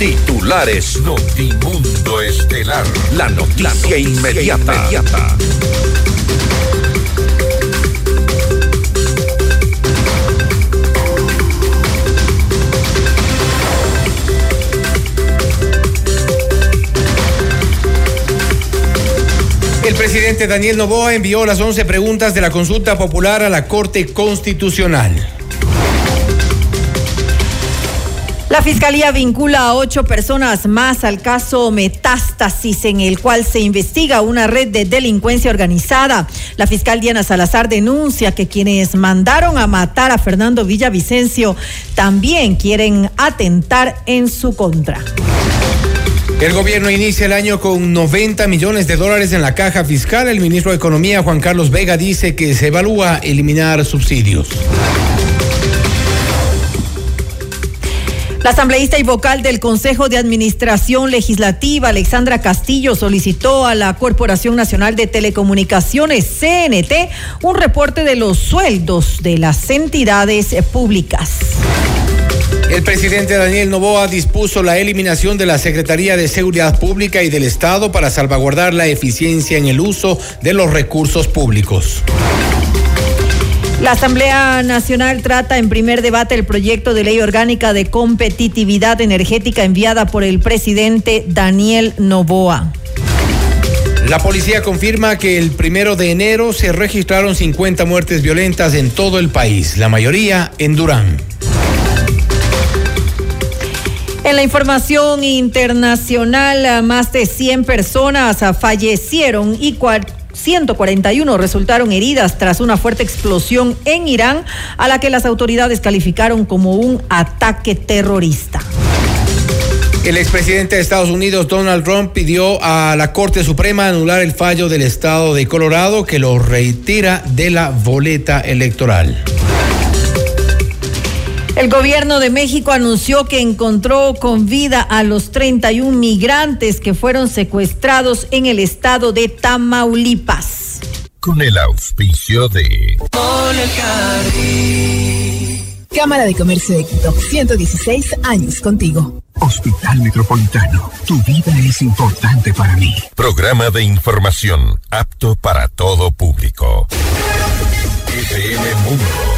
Titulares Notimundo Estelar. La noticia, inmediata. inmediata. El presidente Daniel Novoa envió las 11 preguntas de la consulta popular a la Corte Constitucional. La fiscalía vincula a ocho personas más al caso Metástasis, en el cual se investiga una red de delincuencia organizada. La fiscal Diana Salazar denuncia que quienes mandaron a matar a Fernando Villavicencio también quieren atentar en su contra. El gobierno inicia el año con 90 millones de dólares en la caja fiscal. El ministro de Economía, Juan Carlos Vega, dice que se evalúa eliminar subsidios. La asambleísta y vocal del Consejo de Administración Legislativa, Alexandra Castillo, solicitó a la Corporación Nacional de Telecomunicaciones, CNT, un reporte de los sueldos de las entidades públicas. El presidente Daniel Novoa dispuso la eliminación de la Secretaría de Seguridad Pública y del Estado para salvaguardar la eficiencia en el uso de los recursos públicos. La Asamblea Nacional trata en primer debate el proyecto de ley orgánica de competitividad energética enviada por el presidente Daniel Novoa. La policía confirma que el primero de enero se registraron 50 muertes violentas en todo el país, la mayoría en Durán. En la información internacional, más de 100 personas fallecieron y 141 resultaron heridas tras una fuerte explosión en Irán, a la que las autoridades calificaron como un ataque terrorista. El expresidente de Estados Unidos, Donald Trump, pidió a la Corte Suprema anular el fallo del Estado de Colorado que lo retira de la boleta electoral. El gobierno de México anunció que encontró con vida a los 31 migrantes que fueron secuestrados en el estado de Tamaulipas. Con el auspicio de... Cámara de Comercio de Quito, 116 años contigo. Hospital Metropolitano, tu vida es importante para mí. Programa de información apto para todo público. FM Mundo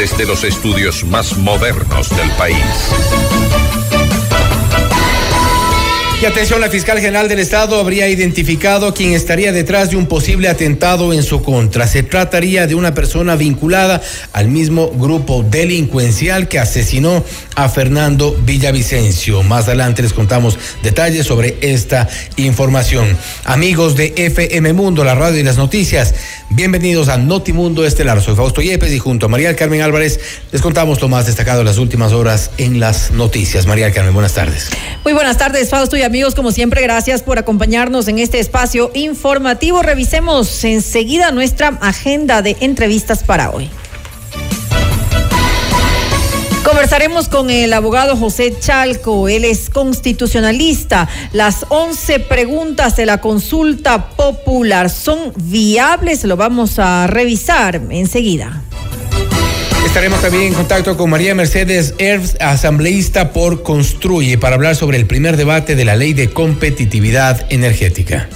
Desde los estudios más modernos del país. Y atención, la fiscal general del Estado habría identificado quién estaría detrás de un posible atentado en su contra. Se trataría de una persona vinculada al mismo grupo delincuencial que asesinó a Fernando Villavicencio. Más adelante les contamos detalles sobre esta información. Amigos de FM Mundo, la radio y las noticias, bienvenidos a Notimundo Estelar. Soy Fausto Yepes y junto a María Carmen Álvarez les contamos lo más destacado de las últimas horas en las noticias. María Carmen, buenas tardes. Muy buenas tardes, Fausto y amigos, como siempre, gracias por acompañarnos en este espacio informativo. Revisemos enseguida nuestra agenda de entrevistas para hoy. Conversaremos con el abogado José Chalco, él es constitucionalista. Las 11 preguntas de la consulta popular son viables, lo vamos a revisar enseguida. Estaremos también en contacto con María Mercedes Erz, asambleísta por Construye, para hablar sobre el primer debate de la ley de competitividad energética.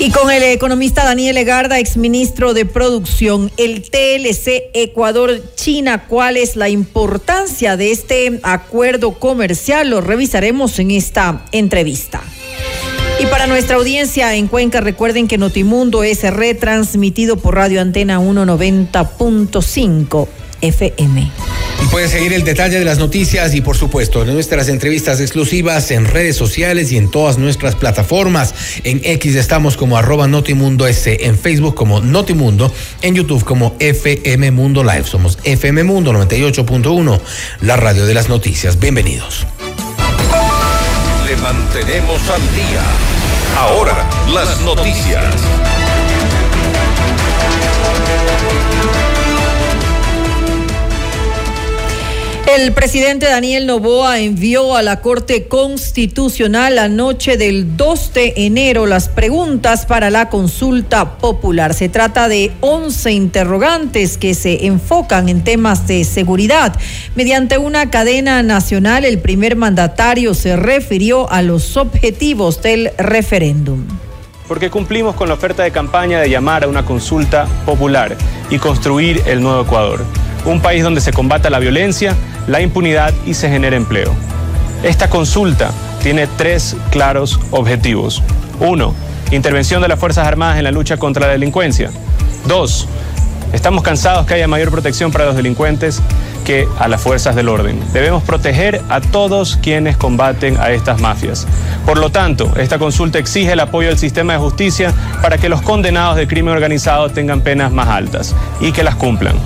Y con el economista Daniel Egarda, exministro de Producción, el TLC Ecuador-China, ¿cuál es la importancia de este acuerdo comercial? Lo revisaremos en esta entrevista. Y para nuestra audiencia en Cuenca, recuerden que Notimundo es retransmitido por Radio Antena 190.5 FM. Y pueden seguir el detalle de las noticias y por supuesto nuestras entrevistas exclusivas en redes sociales y en todas nuestras plataformas. En X estamos como arroba Notimundo S, en Facebook como Notimundo, en YouTube como FM Mundo Live. Somos FM Mundo 98.1, la radio de las noticias. Bienvenidos. Le mantenemos al día. Ahora, las noticias. El presidente Daniel Novoa envió a la Corte Constitucional la noche del 2 de enero las preguntas para la consulta popular. Se trata de 11 interrogantes que se enfocan en temas de seguridad. Mediante una cadena nacional, el primer mandatario se refirió a los objetivos del referéndum porque cumplimos con la oferta de campaña de llamar a una consulta popular y construir el nuevo Ecuador un país donde se combata la violencia, la impunidad y se genera empleo. Esta consulta tiene tres claros objetivos. Uno, intervención de las Fuerzas Armadas en la lucha contra la delincuencia. Dos, estamos cansados que haya mayor protección para los delincuentes que a las fuerzas del orden. Debemos proteger a todos quienes combaten a estas mafias. Por lo tanto, esta consulta exige el apoyo del sistema de justicia para que los condenados de crimen organizado tengan penas más altas y que las cumplan.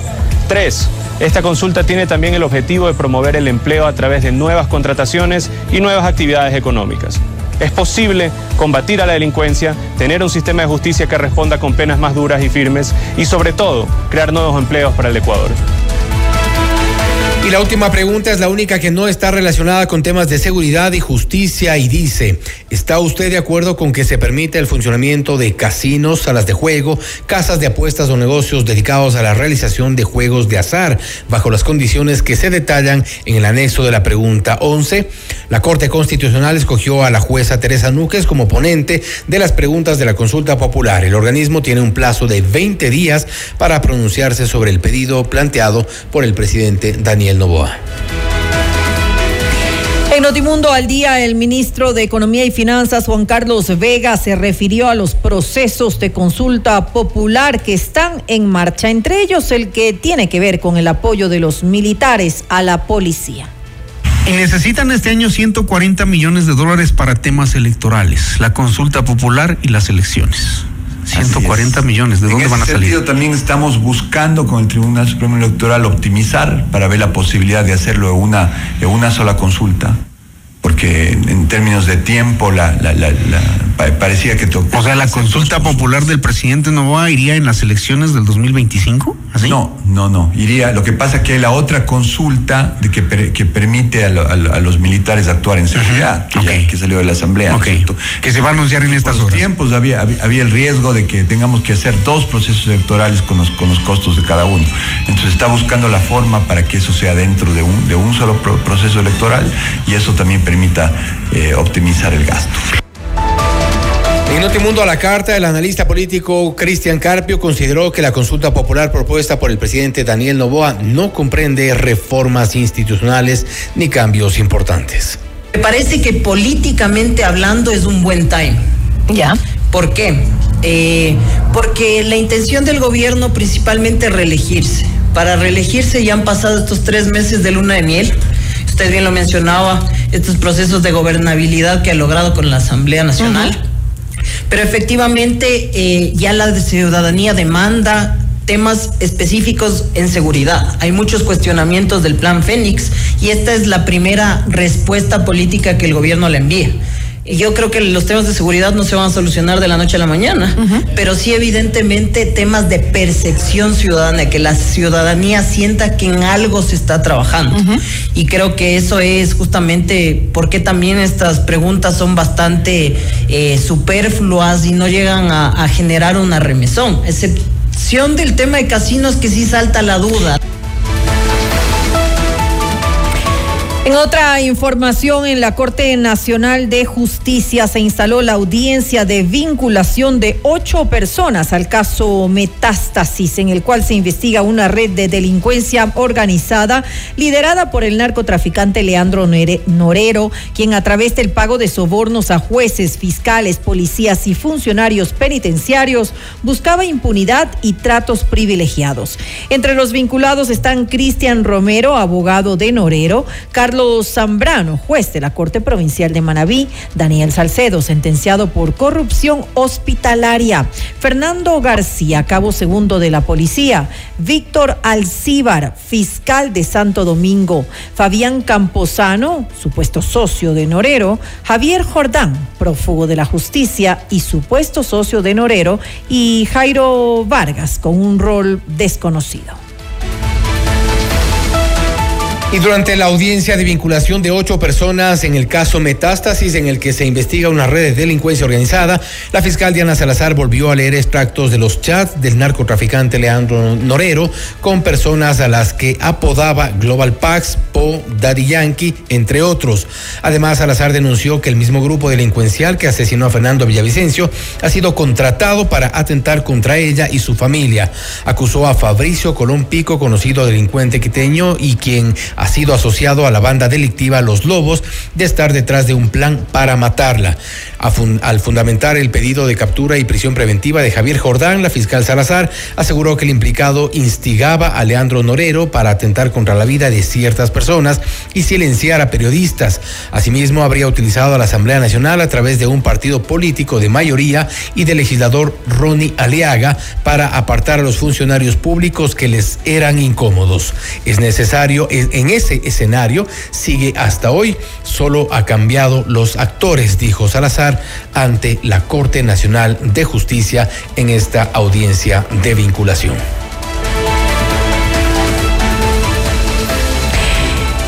Tres, esta consulta tiene también el objetivo de promover el empleo a través de nuevas contrataciones y nuevas actividades económicas. Es posible combatir a la delincuencia, tener un sistema de justicia que responda con penas más duras y firmes y sobre todo crear nuevos empleos para el Ecuador. Y la última pregunta es la única que no está relacionada con temas de seguridad y justicia y dice, ¿está usted de acuerdo con que se permite el funcionamiento de casinos, salas de juego, casas de apuestas o negocios dedicados a la realización de juegos de azar bajo las condiciones que se detallan en el anexo de la pregunta 11? La Corte Constitucional escogió a la jueza Teresa Núquez como ponente de las preguntas de la consulta popular. El organismo tiene un plazo de 20 días para pronunciarse sobre el pedido planteado por el presidente Daniel Novoa. En Notimundo al día, el ministro de Economía y Finanzas, Juan Carlos Vega, se refirió a los procesos de consulta popular que están en marcha, entre ellos el que tiene que ver con el apoyo de los militares a la policía. Y necesitan este año 140 millones de dólares para temas electorales, la consulta popular y las elecciones. 140 millones, ¿de dónde van a salir? sentido, también estamos buscando con el Tribunal Supremo Electoral optimizar para ver la posibilidad de hacerlo en una, en una sola consulta porque en términos de tiempo la, la, la, parecía que tocó. O sea, la consulta popular del presidente Novoa iría en las elecciones del 2025, ¿así? No, no, no, iría. Lo que pasa es que hay la otra consulta de que, que permite a, los militares actuar en seguridad, que, salió de la Asamblea. Que se va a anunciar en estas horas. tiempos había, había, el riesgo de que tengamos que hacer dos procesos electorales con los, con los costos de cada uno. Entonces está buscando la forma para que eso sea dentro de un, de un solo proceso electoral y eso también permite permita eh, optimizar el gasto. En Notimundo a la carta, el analista político Cristian Carpio consideró que la consulta popular propuesta por el presidente Daniel Novoa no comprende reformas institucionales ni cambios importantes. Me parece que políticamente hablando es un buen time. ¿Ya? ¿Por qué? Eh, porque la intención del gobierno principalmente es reelegirse. Para reelegirse ya han pasado estos tres meses de luna de miel usted bien lo mencionaba, estos procesos de gobernabilidad que ha logrado con la Asamblea Nacional. Pero efectivamente eh, ya la ciudadanía demanda temas específicos en seguridad. Hay muchos cuestionamientos del plan Fénix y esta es la primera respuesta política que el gobierno le envía. Yo creo que los temas de seguridad no se van a solucionar de la noche a la mañana, pero sí evidentemente temas de percepción ciudadana, que la ciudadanía sienta que en algo se está trabajando. Y creo que eso es justamente porque también estas preguntas son bastante eh, superfluas y no llegan a, a generar una remesón, excepción del tema de casinos que sí salta la duda. En otra información, en la Corte Nacional de Justicia se instaló la audiencia de vinculación de ocho personas al caso Metástasis, en el cual se investiga una red de delincuencia organizada liderada por el narcotraficante Leandro Norero, quien a través del pago de sobornos a jueces, fiscales, policías y funcionarios penitenciarios buscaba impunidad y tratos privilegiados. Entre los vinculados están Cristian Romero, abogado de Norero, Carlos Carlos Zambrano, juez de la Corte Provincial de Manabí, Daniel Salcedo, sentenciado por corrupción hospitalaria, Fernando García, cabo segundo de la policía, Víctor Alcíbar, fiscal de Santo Domingo, Fabián Camposano, supuesto socio de Norero, Javier Jordán, prófugo de la justicia y supuesto socio de Norero, y Jairo Vargas, con un rol desconocido. Y durante la audiencia de vinculación de ocho personas en el caso Metástasis, en el que se investiga una red de delincuencia organizada, la fiscal Diana Salazar volvió a leer extractos de los chats del narcotraficante Leandro Norero con personas a las que apodaba Global Pax, Po, Daddy Yankee, entre otros. Además, Salazar denunció que el mismo grupo delincuencial que asesinó a Fernando Villavicencio ha sido contratado para atentar contra ella y su familia. Acusó a Fabricio Colón Pico, conocido delincuente quiteño y quien ha sido asociado a la banda delictiva Los Lobos de estar detrás de un plan para matarla. al fundamentar el pedido de captura y prisión preventiva de Javier Jordán, la fiscal Salazar aseguró que el implicado instigaba a Leandro Norero para atentar contra la vida de ciertas personas y silenciar a periodistas. Asimismo, habría utilizado a la Asamblea Nacional a través de un partido político de mayoría y del legislador Ronnie Aliaga para apartar a los funcionarios públicos que les eran incómodos. Es necesario en ese escenario sigue hasta hoy, solo ha cambiado los actores, dijo Salazar ante la Corte Nacional de Justicia en esta audiencia de vinculación.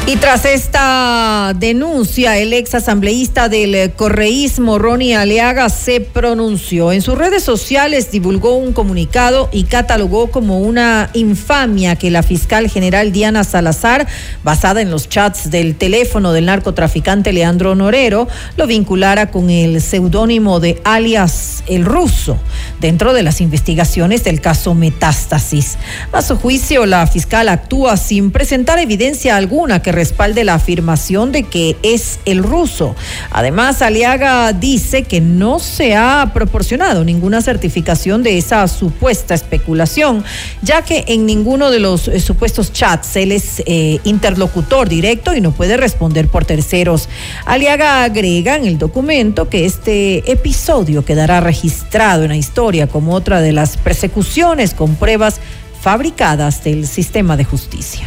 Y tras esta denuncia, el ex asambleísta del correísmo, Ronnie Aleaga, se pronunció. En sus redes sociales divulgó un comunicado y catalogó como una infamia que la fiscal general Diana Salazar, basada en los chats del teléfono del narcotraficante Leandro Norero, lo vinculara con el seudónimo de alias El Ruso, dentro de las investigaciones del caso Metástasis. A su juicio, la fiscal actúa sin presentar evidencia alguna que respalde la afirmación de que es el ruso. Además, Aliaga dice que no se ha proporcionado ninguna certificación de esa supuesta especulación, ya que en ninguno de los eh, supuestos chats él es eh, interlocutor directo y no puede responder por terceros. Aliaga agrega en el documento que este episodio quedará registrado en la historia como otra de las persecuciones con pruebas fabricadas del sistema de justicia.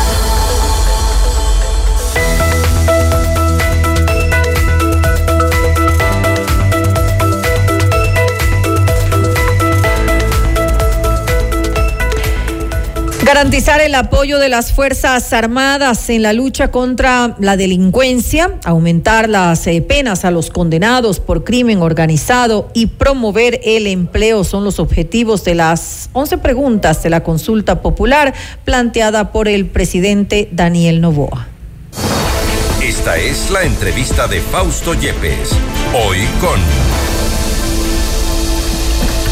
Garantizar el apoyo de las Fuerzas Armadas en la lucha contra la delincuencia, aumentar las eh, penas a los condenados por crimen organizado y promover el empleo son los objetivos de las 11 preguntas de la consulta popular planteada por el presidente Daniel Novoa. Esta es la entrevista de Fausto Yepes, hoy con...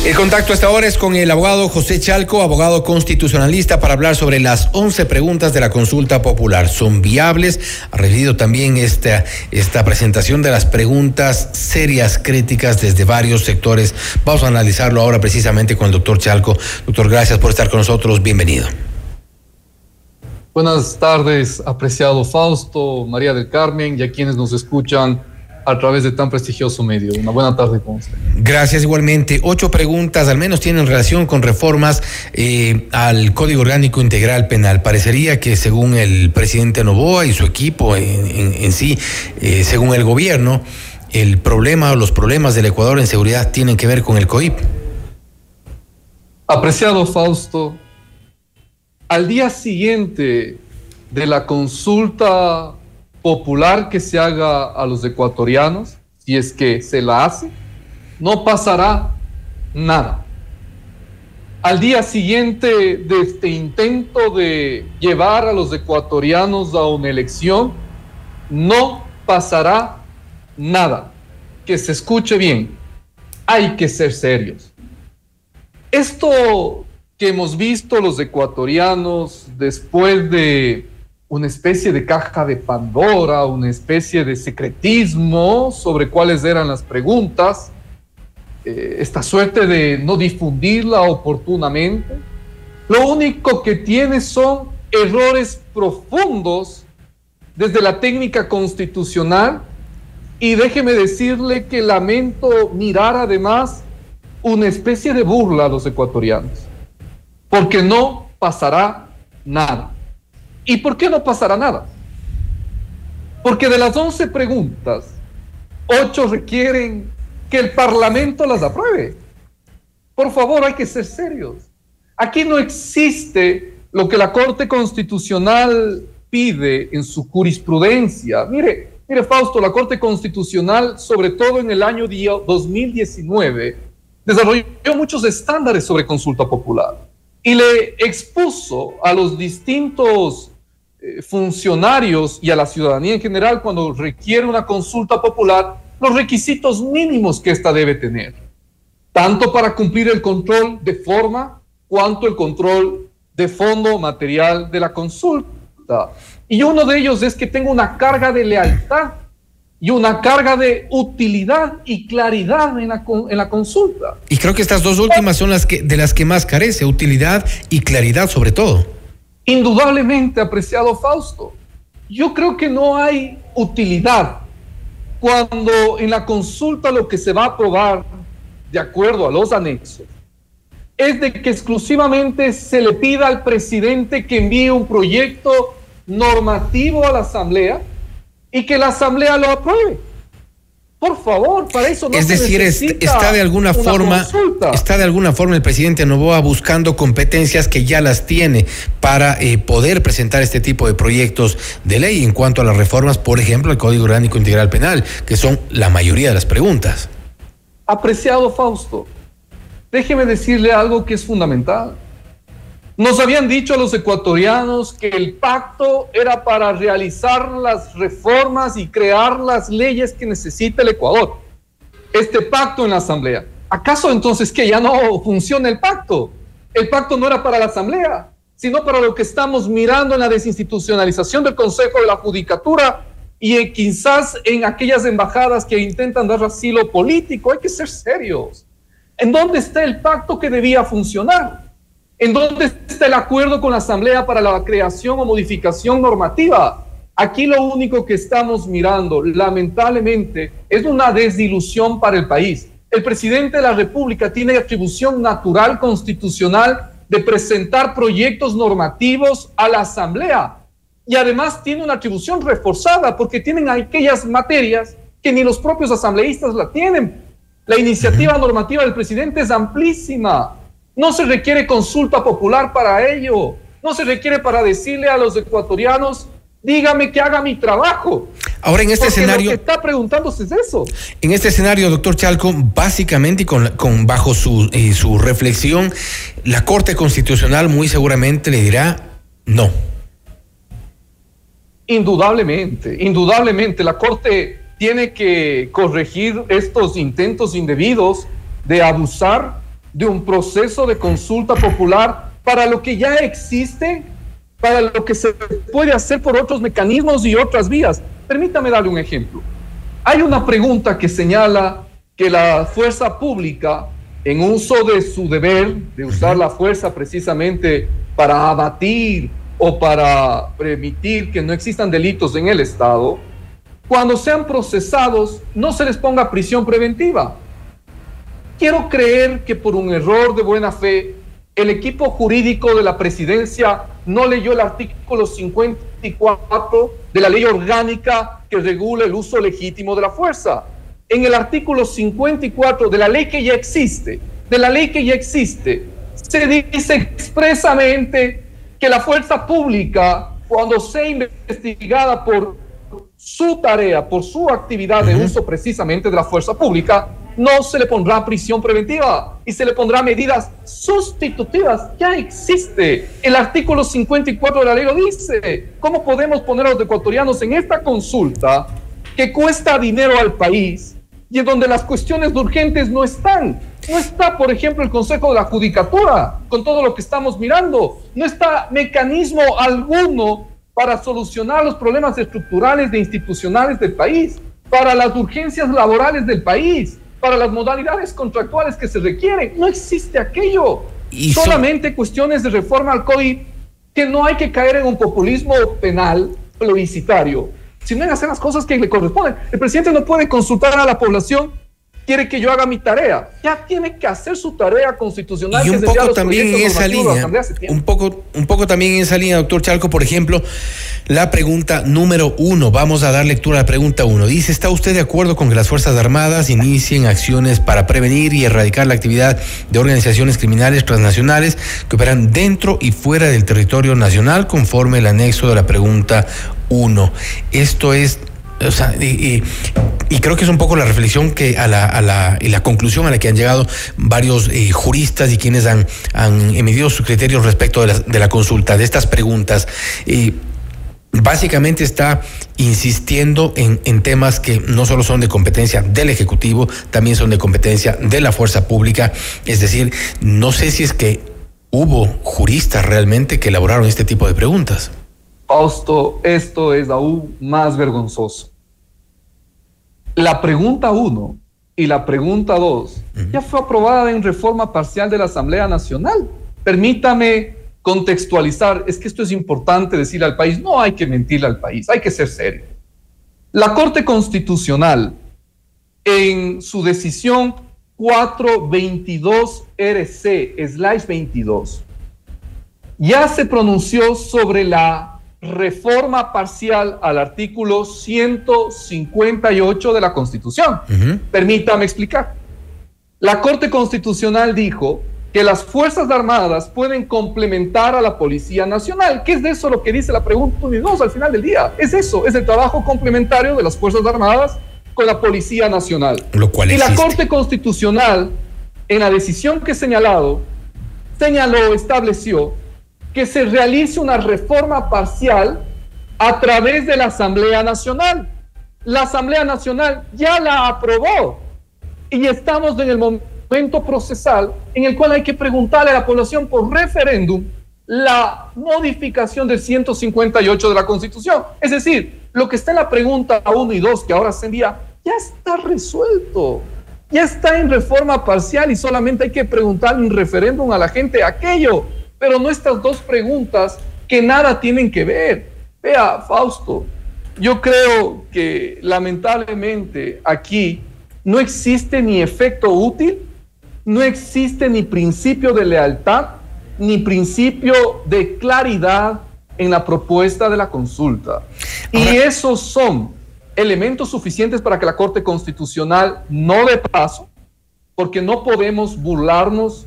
El contacto hasta ahora es con el abogado José Chalco, abogado constitucionalista, para hablar sobre las 11 preguntas de la consulta popular. ¿Son viables? Ha recibido también esta, esta presentación de las preguntas serias, críticas desde varios sectores. Vamos a analizarlo ahora precisamente con el doctor Chalco. Doctor, gracias por estar con nosotros. Bienvenido. Buenas tardes, apreciado Fausto, María del Carmen y a quienes nos escuchan a través de tan prestigioso medio. Una buena tarde con usted. Gracias igualmente. Ocho preguntas al menos tienen relación con reformas eh, al Código Orgánico Integral Penal. Parecería que según el presidente Novoa y su equipo en, sí, eh, según el gobierno, el problema o los problemas del Ecuador en seguridad tienen que ver con el COIP. Apreciado Fausto, al día siguiente de la consulta popular que se haga a los ecuatorianos, si es que se la hace, no pasará nada. Al día siguiente de este intento de llevar a los ecuatorianos a una elección, no pasará nada. Que se escuche bien, hay que ser serios. Esto que hemos visto los ecuatorianos después de una especie de caja de Pandora, una especie de secretismo sobre cuáles eran las preguntas, eh, esta suerte de no difundirla oportunamente, lo único que tiene son errores profundos desde la técnica constitucional. Y déjeme decirle que lamento mirar además una especie de burla a los ecuatorianos, porque no pasará nada. ¿Y por qué no pasará nada? Porque de las 11 preguntas, 8 requieren que el Parlamento las apruebe. Por favor, hay que ser serios. Aquí no existe lo que la Corte Constitucional pide en su jurisprudencia. Mire, mire Fausto, la Corte Constitucional, sobre todo en el año 2019, desarrolló muchos estándares sobre consulta popular y le expuso a los distintos funcionarios y a la ciudadanía en general cuando requiere una consulta popular los requisitos mínimos que ésta debe tener, tanto para cumplir el control de forma cuanto el control de fondo material de la consulta. Y uno de ellos es que tenga una carga de lealtad y una carga de utilidad y claridad en la, en la consulta. Y creo que estas dos últimas son las que de las que más carece, utilidad y claridad sobre todo. Indudablemente, apreciado Fausto, yo creo que no hay utilidad cuando en la consulta lo que se va a aprobar, de acuerdo a los anexos, es de que exclusivamente se le pida al presidente que envíe un proyecto normativo a la Asamblea y que la Asamblea lo apruebe. Por favor, para eso no Es decir, está de alguna forma está de alguna forma el presidente Novoa buscando competencias que ya las tiene para eh, poder presentar este tipo de proyectos de ley en cuanto a las reformas, por ejemplo, el Código Orgánico Integral Penal, que son la mayoría de las preguntas. Apreciado Fausto, déjeme decirle algo que es fundamental. Nos habían dicho los ecuatorianos que el pacto era para realizar las reformas y crear las leyes que necesita el Ecuador. Este pacto en la Asamblea. ¿Acaso entonces que ya no funciona el pacto? El pacto no era para la Asamblea, sino para lo que estamos mirando en la desinstitucionalización del Consejo de la Judicatura y quizás en aquellas embajadas que intentan dar asilo político. Hay que ser serios. ¿En dónde está el pacto que debía funcionar? ¿En dónde está el acuerdo con la Asamblea para la creación o modificación normativa? Aquí lo único que estamos mirando, lamentablemente, es una desilusión para el país. El presidente de la República tiene atribución natural constitucional de presentar proyectos normativos a la Asamblea. Y además tiene una atribución reforzada porque tienen aquellas materias que ni los propios asambleístas la tienen. La iniciativa normativa del presidente es amplísima. No se requiere consulta popular para ello. No se requiere para decirle a los ecuatorianos, dígame que haga mi trabajo. Ahora en este escenario. Lo que está preguntándose es eso. En este escenario, doctor Chalco, básicamente y con, con, bajo su, eh, su reflexión, la Corte Constitucional muy seguramente le dirá no. Indudablemente, indudablemente, la Corte tiene que corregir estos intentos indebidos de abusar de un proceso de consulta popular para lo que ya existe, para lo que se puede hacer por otros mecanismos y otras vías. Permítame darle un ejemplo. Hay una pregunta que señala que la fuerza pública, en uso de su deber de usar la fuerza precisamente para abatir o para permitir que no existan delitos en el Estado, cuando sean procesados no se les ponga prisión preventiva, Quiero creer que por un error de buena fe, el equipo jurídico de la presidencia no leyó el artículo 54 de la ley orgánica que regula el uso legítimo de la fuerza. En el artículo 54 de la ley que ya existe, de la ley que ya existe, se dice expresamente que la fuerza pública, cuando sea investigada por su tarea, por su actividad de uso precisamente de la fuerza pública, no se le pondrá prisión preventiva y se le pondrá medidas sustitutivas. Ya existe. El artículo 54 de la ley lo dice. ¿Cómo podemos poner a los ecuatorianos en esta consulta que cuesta dinero al país y en donde las cuestiones urgentes no están? No está, por ejemplo, el Consejo de la Judicatura con todo lo que estamos mirando. No está mecanismo alguno para solucionar los problemas estructurales e institucionales del país, para las urgencias laborales del país, para las modalidades contractuales que se requieren. No existe aquello. Y Solamente cuestiones de reforma al COI que no hay que caer en un populismo penal plebiscitario, sino en hacer las cosas que le corresponden. El presidente no puede consultar a la población quiere que yo haga mi tarea. Ya tiene que hacer su tarea constitucional. Y un poco también en esa línea, un poco, un poco también en esa línea, doctor Chalco, por ejemplo, la pregunta número uno. Vamos a dar lectura a la pregunta uno. Dice, ¿está usted de acuerdo con que las Fuerzas Armadas inicien acciones para prevenir y erradicar la actividad de organizaciones criminales transnacionales que operan dentro y fuera del territorio nacional conforme el anexo de la pregunta uno? Esto es o sea, y, creo que es un poco la reflexión que a la, a la, y la conclusión a la que han llegado varios eh, juristas y quienes han, han emitido sus criterios respecto de la, de la consulta, de estas preguntas. básicamente está insistiendo en, en, temas que no solo son de competencia del Ejecutivo, también son de competencia de la fuerza pública. Es decir, no sé si es que hubo juristas realmente que elaboraron este tipo de preguntas. Fausto, esto es aún más vergonzoso. La pregunta 1 y la pregunta 2 ya fue aprobada en reforma parcial de la Asamblea Nacional. Permítame contextualizar, es que esto es importante decirle al país, no hay que mentirle al país, hay que ser serio. La Corte Constitucional, en su decisión 422 RC, slash 22, ya se pronunció sobre la reforma parcial al artículo 158 de la Constitución. Permítame explicar. La Corte Constitucional dijo que las Fuerzas Armadas pueden complementar a la Policía Nacional. ¿Qué es de eso lo que dice la pregunta 2 al final del día? Es eso, es el trabajo complementario de las Fuerzas Armadas con la Policía Nacional. Lo cual y la Corte Constitucional, en la decisión que he señalado, señaló, estableció que se realice una reforma parcial a través de la Asamblea Nacional. La Asamblea Nacional ya la aprobó y estamos en el momento procesal en el cual hay que preguntarle a la población por referéndum la modificación del 158 de la Constitución. Es decir, lo que está en la pregunta 1 y 2 que ahora se envía ya está resuelto. Ya está en reforma parcial y solamente hay que preguntarle un referéndum a la gente aquello pero no estas dos preguntas que nada tienen que ver. Vea, Fausto, yo creo que lamentablemente aquí no existe ni efecto útil, no existe ni principio de lealtad, ni principio de claridad en la propuesta de la consulta. y esos son elementos suficientes para que la Corte Constitucional no dé paso, porque no podemos burlarnos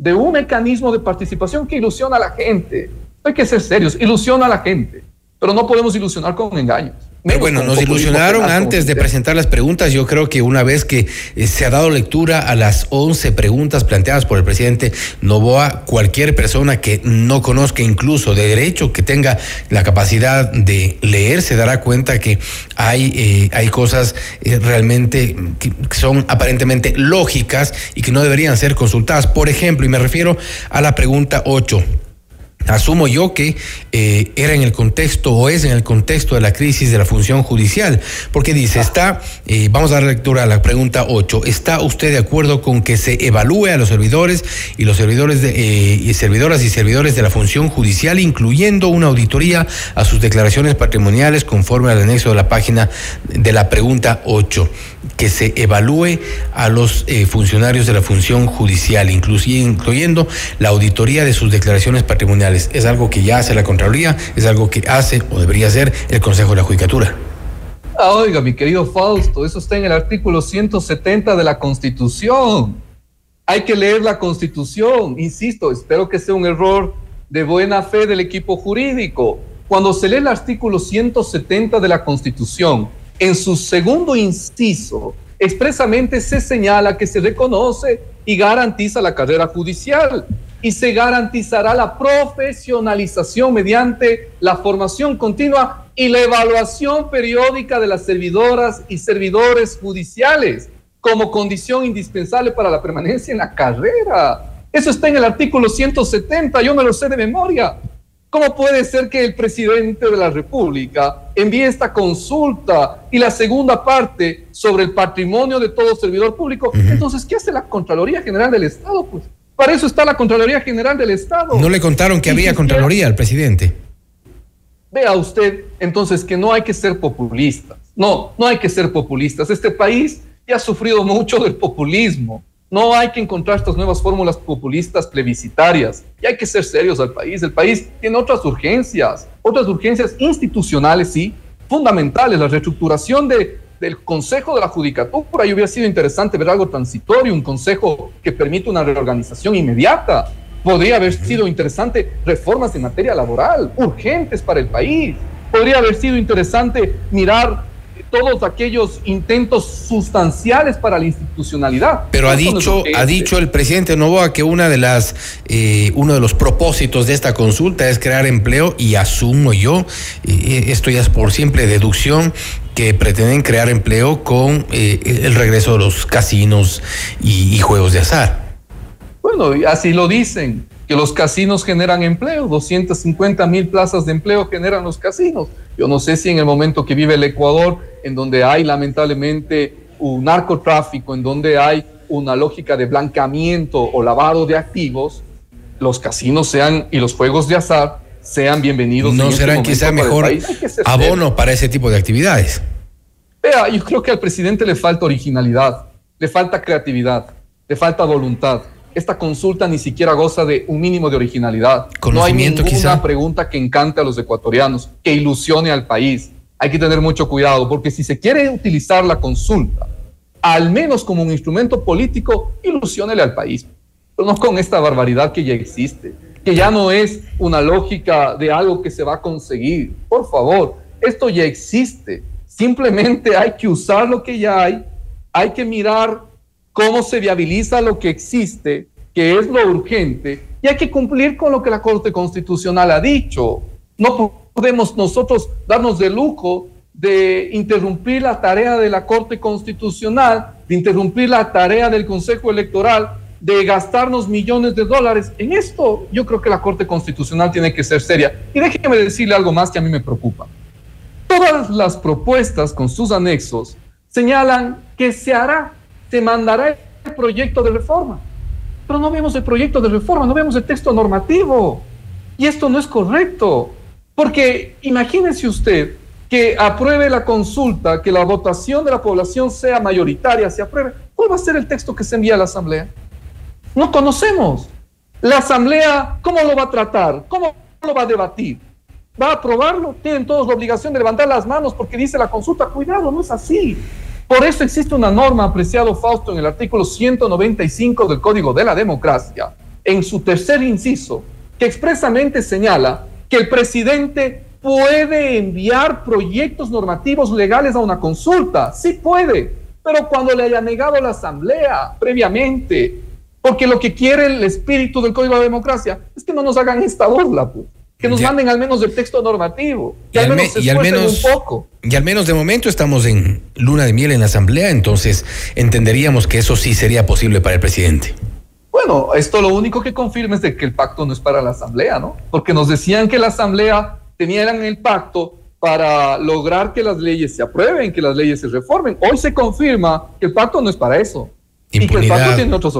de un mecanismo de participación que ilusiona a la gente. Hay que ser serios, ilusiona a la gente, pero no podemos ilusionar con engaños. Pero bueno, nos ilusionaron antes de presentar las preguntas. Yo creo que una vez que eh, se ha dado lectura a las 11 preguntas planteadas por el presidente Novoa, cualquier persona que no conozca incluso de derecho, que tenga la capacidad de leer, se dará cuenta que hay, eh, hay cosas eh, realmente que son aparentemente lógicas y que no deberían ser consultadas. Por ejemplo, y me refiero a la pregunta 8 Asumo yo que eh, era en el contexto o es en el contexto de la crisis de la función judicial, porque dice, está, eh, vamos a dar lectura a la pregunta 8, ¿está usted de acuerdo con que se evalúe a los servidores y los servidores de, eh, y servidoras y servidores de la función judicial, incluyendo una auditoría a sus declaraciones patrimoniales conforme al anexo de la página de la pregunta 8? Que se evalúe a los eh, funcionarios de la función judicial, incluyendo la auditoría de sus declaraciones patrimoniales. Es algo que ya hace la Contraloría, es algo que hace o debería hacer el Consejo de la Judicatura. Ah, oiga, mi querido Fausto, eso está en el artículo 170 de la Constitución. Hay que leer la Constitución, insisto, espero que sea un error de buena fe del equipo jurídico. Cuando se lee el artículo 170 de la Constitución, en su segundo inciso, expresamente se señala que se reconoce y garantiza la carrera judicial y se garantizará la profesionalización mediante la formación continua y la evaluación periódica de las servidoras y servidores judiciales como condición indispensable para la permanencia en la carrera. Eso está en el artículo 170, yo me lo sé de memoria. ¿Cómo puede ser que el presidente de la República envíe esta consulta y la segunda parte sobre el patrimonio de todo servidor público? Entonces, ¿qué hace la Contraloría General del Estado? Pues para eso está la Contraloría General del Estado. No le contaron que había Contraloría al presidente. Vea usted, entonces, que no hay que ser populistas. No, no hay que ser populistas. Este país ya ha sufrido mucho del populismo. No hay que encontrar estas nuevas fórmulas populistas plebiscitarias. Y hay que ser serios al país. El país tiene otras urgencias, otras urgencias institucionales, sí, fundamentales. La reestructuración de, del Consejo de la Judicatura. Y hubiera sido interesante ver algo transitorio, un consejo que permite una reorganización inmediata. Podría haber sido interesante reformas en materia laboral, urgentes para el país. Podría haber sido interesante mirar todos aquellos intentos sustanciales para la institucionalidad. Pero ha dicho, ha dicho el presidente Novoa que una de las, eh, uno de los propósitos de esta consulta es crear empleo y asumo yo, eh, esto ya es por simple deducción, que pretenden crear empleo con eh, el regreso de los casinos y, y juegos de azar. Bueno, así lo dicen que los casinos generan empleo, 250 mil plazas de empleo generan los casinos. Yo no sé si en el momento que vive el Ecuador, en donde hay lamentablemente un narcotráfico, en donde hay una lógica de blanqueamiento o lavado de activos, los casinos sean y los juegos de azar sean bienvenidos. No este serán quizá mejor abono para ese tipo de actividades. Vea, yo creo que al presidente le falta originalidad, le falta creatividad, le falta voluntad esta consulta ni siquiera goza de un mínimo de originalidad. No hay ninguna pregunta que encante a los ecuatorianos, que ilusione al país. Hay que tener mucho cuidado, porque si se quiere utilizar la consulta, al menos como un instrumento político, ilusionele al país, pero no con esta barbaridad que ya existe, que ya no es una lógica de algo que se va a conseguir. Por favor, esto ya existe. Simplemente hay que usar lo que ya hay, hay que mirar cómo se viabiliza lo que existe, que es lo urgente, y hay que cumplir con lo que la Corte Constitucional ha dicho. No podemos nosotros darnos de lujo de interrumpir la tarea de la Corte Constitucional, de interrumpir la tarea del Consejo Electoral, de gastarnos millones de dólares. En esto yo creo que la Corte Constitucional tiene que ser seria. Y déjeme decirle algo más que a mí me preocupa. Todas las propuestas con sus anexos señalan que se hará se mandará el proyecto de reforma. Pero no vemos el proyecto de reforma, no vemos el texto normativo. Y esto no es correcto, porque imagínese usted que apruebe la consulta, que la votación de la población sea mayoritaria, se apruebe. ¿Cuál va a ser el texto que se envía a la Asamblea? No conocemos. La Asamblea, ¿cómo lo va a tratar? ¿Cómo lo va a debatir? ¿Va a aprobarlo? Tienen todos la obligación de levantar las manos porque dice la consulta. Cuidado, no es así. Por eso existe una norma, apreciado Fausto, en el artículo 195 del Código de la Democracia, en su tercer inciso, que expresamente señala que el presidente puede enviar proyectos normativos legales a una consulta. Sí puede, pero cuando le haya negado la asamblea previamente, porque lo que quiere el espíritu del Código de la Democracia es que no nos hagan esta burla. Pues que nos manden al menos el texto normativo, que al, menos se y al menos, un poco. Y al menos de momento estamos en luna de miel en la Asamblea, entonces entenderíamos que eso sí sería posible para el presidente. Bueno, esto lo único que confirma es de que el pacto no es para la Asamblea, ¿no? Porque nos decían que la Asamblea tenía el pacto para lograr que las leyes se aprueben, que las leyes se reformen. Hoy se confirma que el pacto no es para eso impunidad,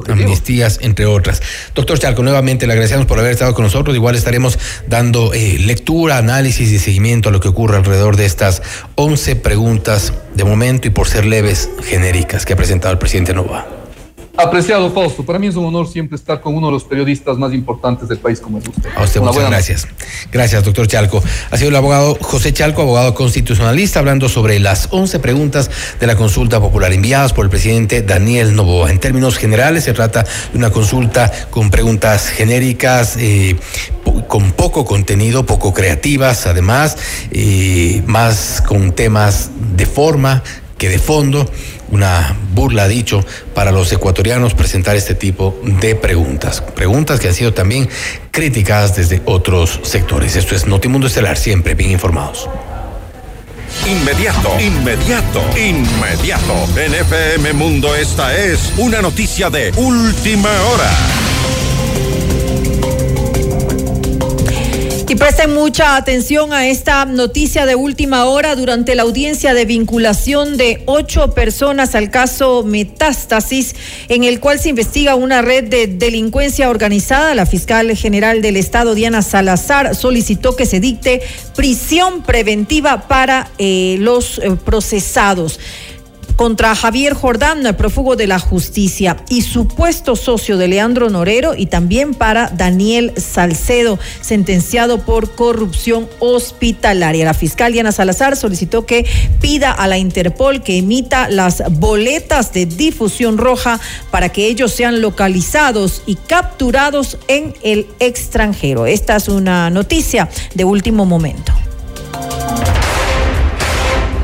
amnistías, entre otras. Doctor Chalco, nuevamente le agradecemos por haber estado con nosotros. Igual estaremos dando eh, lectura, análisis y seguimiento a lo que ocurre alrededor de estas 11 preguntas de momento y por ser leves, genéricas que ha presentado el presidente Nova. Apreciado Fausto, para mí es un honor siempre estar con uno de los periodistas más importantes del país como es usted. A usted muchas gracias. Gracias, doctor Chalco. Ha sido el abogado José Chalco, abogado constitucionalista, hablando sobre las 11 preguntas de la consulta popular enviadas por el presidente Daniel Novoa. En términos generales, se trata de una consulta con preguntas genéricas, eh, con poco contenido, poco creativas, además, eh, más con temas de forma que de fondo una burla, dicho, para los ecuatorianos presentar este tipo de preguntas. Preguntas que han sido también criticadas desde otros sectores. Esto es Notimundo Estelar, siempre bien informados. Inmediato, inmediato, inmediato. En FM Mundo esta es una noticia de última hora. Y presten mucha atención a esta noticia de última hora durante la audiencia de vinculación de ocho personas al caso Metástasis, en el cual se investiga una red de delincuencia organizada. La fiscal general del Estado, Diana Salazar, solicitó que se dicte prisión preventiva para eh, los eh, procesados contra Javier Jordán, prófugo de la justicia, y supuesto socio de Leandro Norero, y también para Daniel Salcedo, sentenciado por corrupción hospitalaria. La fiscal Diana Salazar solicitó que pida a la Interpol que emita las boletas de difusión roja para que ellos sean localizados y capturados en el extranjero. Esta es una noticia de último momento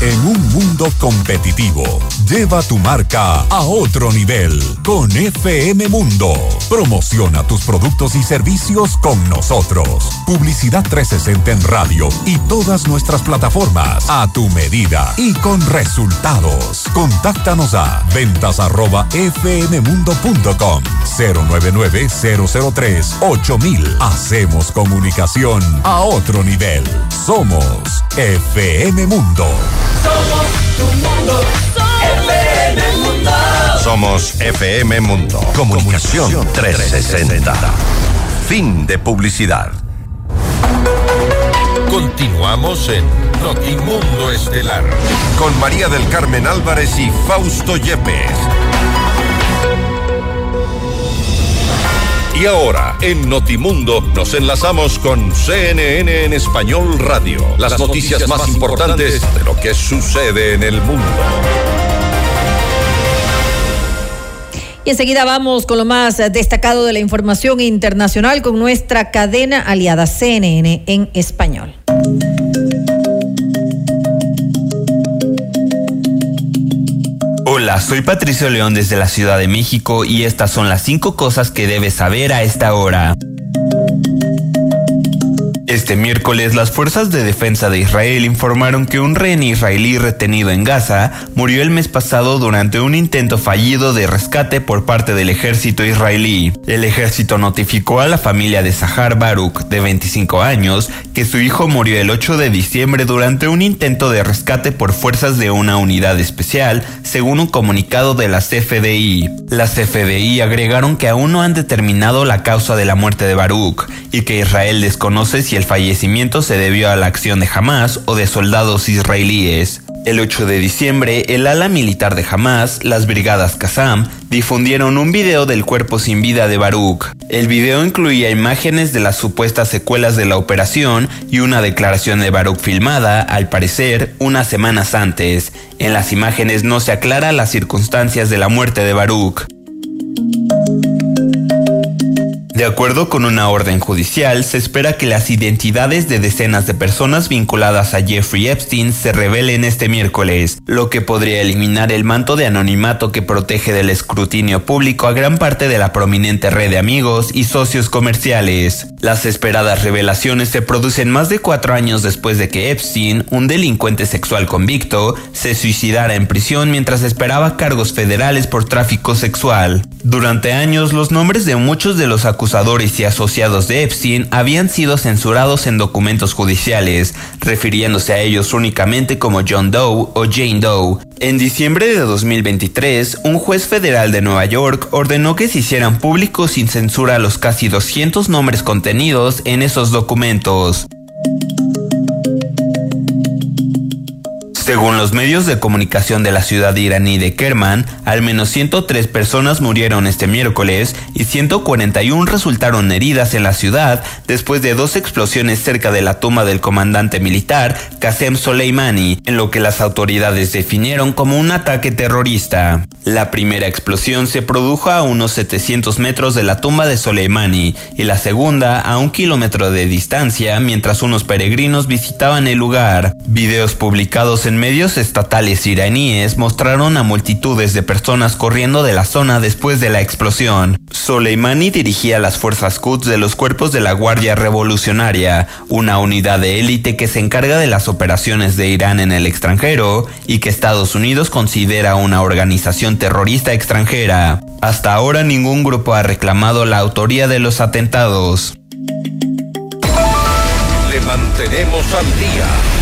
En un mundo competitivo, lleva tu marca a otro nivel con FM Mundo. Promociona tus productos y servicios con nosotros. Publicidad 360 en radio y todas nuestras plataformas a tu medida y con resultados. Contáctanos a ventas arroba fmmundo.com 099 003 8000. Hacemos comunicación a otro nivel. Somos FM Mundo. Somos tu mundo. FM Mundo. Somos FM Mundo. Comunicación 360. Fin de publicidad. Continuamos en Notimundo Estelar con María del Carmen Álvarez y Fausto Yepes. Y ahora, en Notimundo, nos enlazamos con CNN en Español Radio. Las, noticias, más, importantes de lo que sucede en el mundo. Y enseguida vamos con lo más destacado de la información internacional con nuestra cadena aliada CNN en español. Hola, soy Patricio León desde la Ciudad de México y estas son las cinco cosas que debes saber a esta hora. Este miércoles, las fuerzas de defensa de Israel informaron que un rehén israelí retenido en Gaza murió el mes pasado durante un intento fallido de rescate por parte del ejército israelí. El ejército notificó a la familia de Sahar Baruch, de 25 años, que su hijo murió el 8 de diciembre durante un intento de rescate por fuerzas de una unidad especial, según un comunicado de la CFDI. Las CFDI agregaron que aún no han determinado la causa de la muerte de Baruch y que Israel desconoce si el fallecimiento se debió a la acción de Hamas o de soldados israelíes. El 8 de diciembre, el ala militar de Hamas, las brigadas Qassam, difundieron un video del cuerpo sin vida de Baruch. El video incluía imágenes de las supuestas secuelas de la operación y una declaración de Baruch filmada, al parecer, unas semanas antes. En las imágenes no se aclara las circunstancias de la muerte de Baruch. De acuerdo con una orden judicial, se espera que las identidades de decenas de personas vinculadas a Jeffrey Epstein se revelen este miércoles, lo que podría eliminar el manto de anonimato que protege del escrutinio público a gran parte de la prominente red de amigos y socios comerciales. Las esperadas revelaciones se producen más de cuatro años después de que Epstein, un delincuente sexual convicto, se suicidara en prisión mientras esperaba cargos federales por tráfico sexual. Durante años, los nombres de muchos de los acusadores y asociados de Epstein habían sido censurados en documentos judiciales, refiriéndose a ellos únicamente como John Doe o Jane Doe. En diciembre de 2023, un juez federal de Nueva York ordenó que se hicieran públicos sin censura los casi 200 nombres contenidos en esos documentos. Según los medios de comunicación de la ciudad iraní de Kerman, al menos 103 personas murieron este miércoles y 141 resultaron heridas en la ciudad después de dos explosiones cerca de la tumba del comandante militar Qasem Soleimani, en lo que las autoridades definieron como un ataque terrorista. La primera explosión se produjo a unos 700 metros de la tumba de Soleimani y la segunda a un kilómetro de distancia mientras unos peregrinos visitaban el lugar. Videos publicados en medios estatales iraníes mostraron a multitudes de personas corriendo de la zona después de la explosión. Soleimani dirigía las fuerzas Quds de los cuerpos de la Guardia Revolucionaria, una unidad de élite que se encarga de las operaciones de Irán en el extranjero y que Estados Unidos considera una organización terrorista extranjera. Hasta ahora ningún grupo ha reclamado la autoría de los atentados. Le mantenemos al día.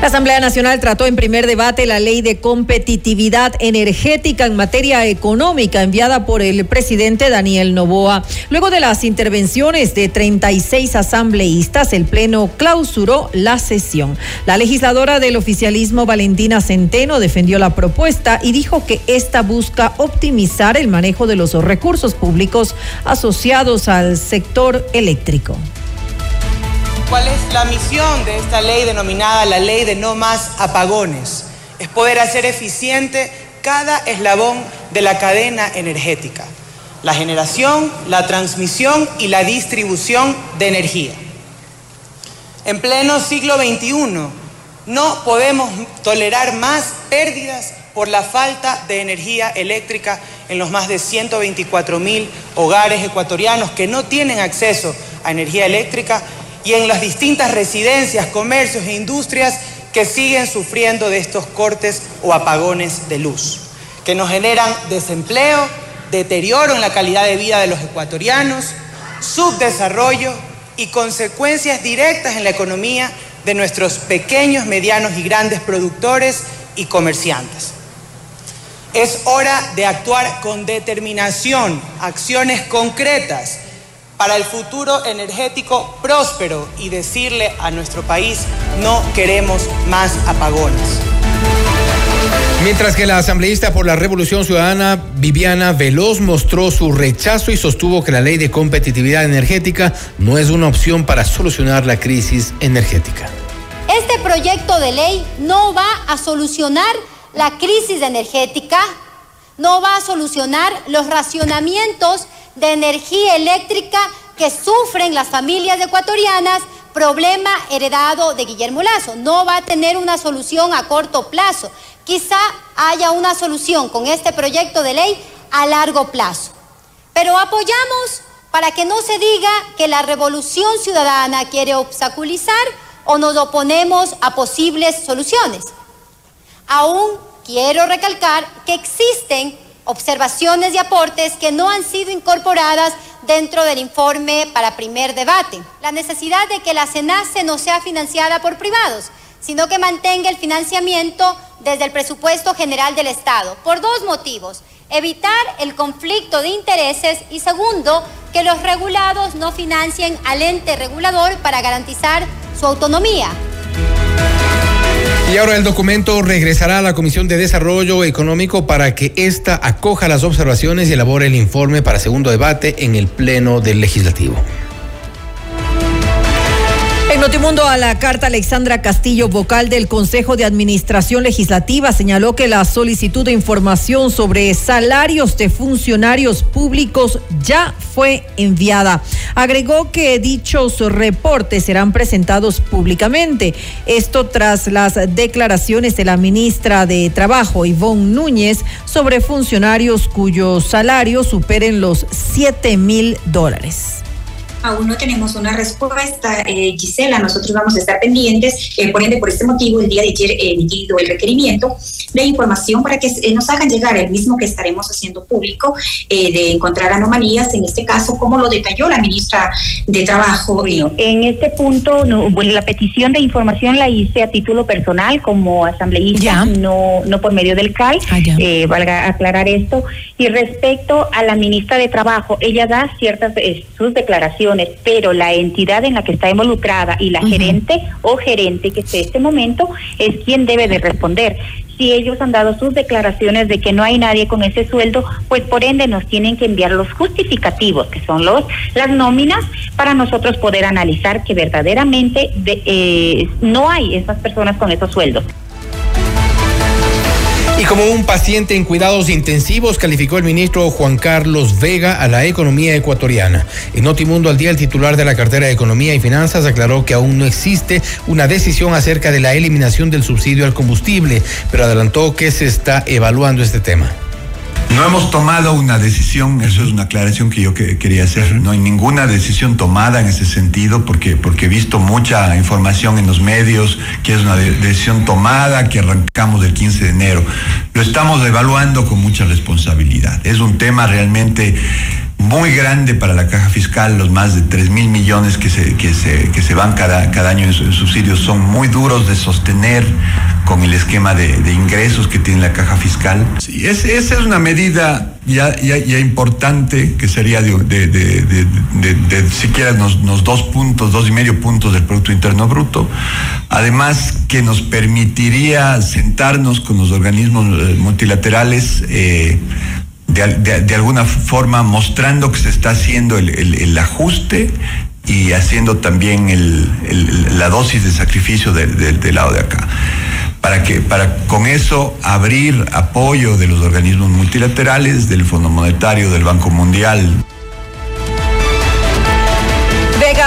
La Asamblea Nacional trató en primer debate la ley de competitividad energética en materia económica enviada por el presidente Daniel Novoa. Luego de las intervenciones de 36 asambleístas, el Pleno clausuró la sesión. La legisladora del oficialismo, Valentina Centeno, defendió la propuesta y dijo que esta busca optimizar el manejo de los recursos públicos asociados al sector eléctrico. ¿Cuál es la misión de esta ley denominada la ley de no más apagones? Es poder hacer eficiente cada eslabón de la cadena energética, la generación, la transmisión y la distribución de energía. En pleno siglo XXI no podemos tolerar más pérdidas por la falta de energía eléctrica en los más de 124 mil hogares ecuatorianos que no tienen acceso a energía eléctrica y en las distintas residencias, comercios e industrias que siguen sufriendo de estos cortes o apagones de luz, que nos generan desempleo, deterioro en la calidad de vida de los ecuatorianos, subdesarrollo y consecuencias directas en la economía de nuestros pequeños, medianos y grandes productores y comerciantes. Es hora de actuar con determinación, acciones concretas para el futuro energético próspero y decirle a nuestro país, no queremos más apagones. Mientras que la asambleísta por la Revolución Ciudadana, Viviana Veloz, mostró su rechazo y sostuvo que la ley de competitividad energética no es una opción para solucionar la crisis energética. Este proyecto de ley no va a solucionar la crisis energética, no va a solucionar los racionamientos de energía eléctrica que sufren las familias ecuatorianas, problema heredado de Guillermo Lazo. No va a tener una solución a corto plazo. Quizá haya una solución con este proyecto de ley a largo plazo. Pero apoyamos para que no se diga que la revolución ciudadana quiere obstaculizar o nos oponemos a posibles soluciones. Aún quiero recalcar que existen observaciones y aportes que no han sido incorporadas dentro del informe para primer debate. La necesidad de que la SENACE no sea financiada por privados, sino que mantenga el financiamiento desde el presupuesto general del Estado, por dos motivos. Evitar el conflicto de intereses y segundo, que los regulados no financien al ente regulador para garantizar su autonomía. Y ahora el documento regresará a la Comisión de Desarrollo Económico para que ésta acoja las observaciones y elabore el informe para segundo debate en el Pleno del Legislativo. En Notimundo a la carta, Alexandra Castillo, vocal del Consejo de Administración Legislativa, señaló que la solicitud de información sobre salarios de funcionarios públicos ya fue enviada. Agregó que dichos reportes serán presentados públicamente. Esto tras las declaraciones de la ministra de Trabajo, Ivonne Núñez, sobre funcionarios cuyos salarios superen los 7 mil dólares aún no tenemos una respuesta, eh, Gisela. Nosotros vamos a estar pendientes. Eh, por ende, por este motivo, el día de ayer he emitido el requerimiento de información para que eh, nos hagan llegar el mismo que estaremos haciendo público de encontrar anomalías, en este caso, como lo detalló la ministra de Trabajo. en este punto, no, bueno, la petición de información la hice a título personal como asambleísta, no, no por medio del CAI. Ah, valga aclarar esto. Y respecto a la ministra de Trabajo, ella da ciertas sus declaraciones pero la entidad en la que está involucrada y la gerente o gerente que esté en este momento es quien debe de responder. Si ellos han dado sus declaraciones de que no hay nadie con ese sueldo, pues por ende nos tienen que enviar los justificativos, que son los las nóminas, para nosotros poder analizar que verdaderamente eh, no hay esas personas con esos sueldos. Y como un paciente en cuidados intensivos, calificó el ministro Juan Carlos Vega a la economía ecuatoriana. En Notimundo al día, el titular de la cartera de Economía y Finanzas aclaró que aún no existe una decisión acerca de la eliminación del subsidio al combustible, pero adelantó que se está evaluando este tema. No hemos tomado una decisión, eso es una aclaración que yo quería hacer. No hay ninguna decisión tomada en ese sentido porque, porque he visto mucha información en los medios que es una decisión tomada, que arrancamos el 15 de enero. Lo estamos evaluando con mucha responsabilidad. Es un tema realmente muy grande para la caja fiscal, los más de 3 mil millones que se, que se, que se van cada, cada año en, subsidios son muy duros de sostener con el esquema de, ingresos que tiene la caja fiscal. Sí, esa es una medida ya, ya, importante que sería de, de, siquiera los, dos puntos, dos y medio puntos del Producto Interno Bruto. Además que nos permitiría sentarnos con los organismos eh, multilaterales. Eh, de, alguna forma mostrando que se está haciendo el, ajuste y haciendo también la dosis de sacrificio del lado de acá. Para que, para con eso abrir apoyo de los organismos multilaterales, del Fondo Monetario, del Banco Mundial.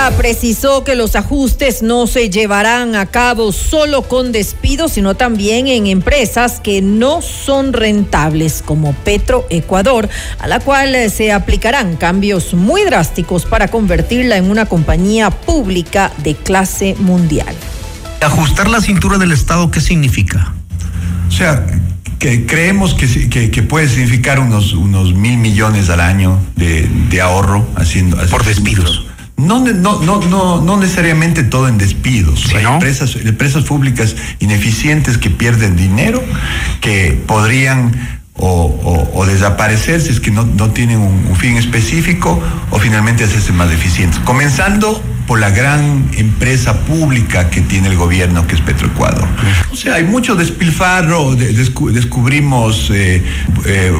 Precisó que los ajustes no se llevarán a cabo solo con despidos, sino también en empresas que no son rentables, como Petro Ecuador, a la cual se aplicarán cambios muy drásticos para convertirla en una compañía pública de clase mundial. Ajustar la cintura del Estado, ¿qué significa? O sea, que creemos que, que, puede significar unos, unos mil millones al año de, ahorro haciendo, por despidos. No, no, no, no, necesariamente todo en despidos. Hay empresas, empresas públicas ineficientes que pierden dinero, que podrían o, desaparecer si es que no, tienen un, fin específico o finalmente hacerse más eficientes. Comenzando por la gran empresa pública que tiene el gobierno, que es Petroecuador. O sea, hay mucho despilfarro, descubrimos eh, eh,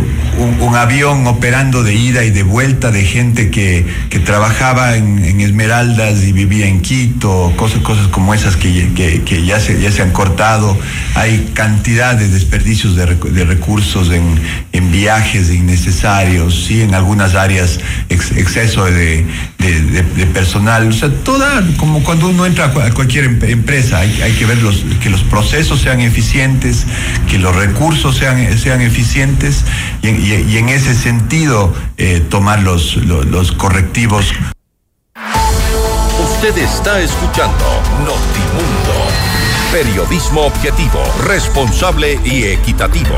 un, avión operando de ida y de vuelta de gente que, trabajaba en, Esmeraldas y vivía en Quito, cosas, cosas como esas que, ya, se, ya se han cortado. Hay cantidad de desperdicios de, recursos en, en, viajes innecesarios, sí, en algunas áreas exceso de, personal. O sea, toda, como cuando uno entra a cualquier em-, empresa, hay, que ver que los procesos sean eficientes, que los recursos sean, sean eficientes y, en ese sentido eh, tomar los, los, correctivos. Usted está escuchando Notimundo, periodismo objetivo, responsable y equitativo.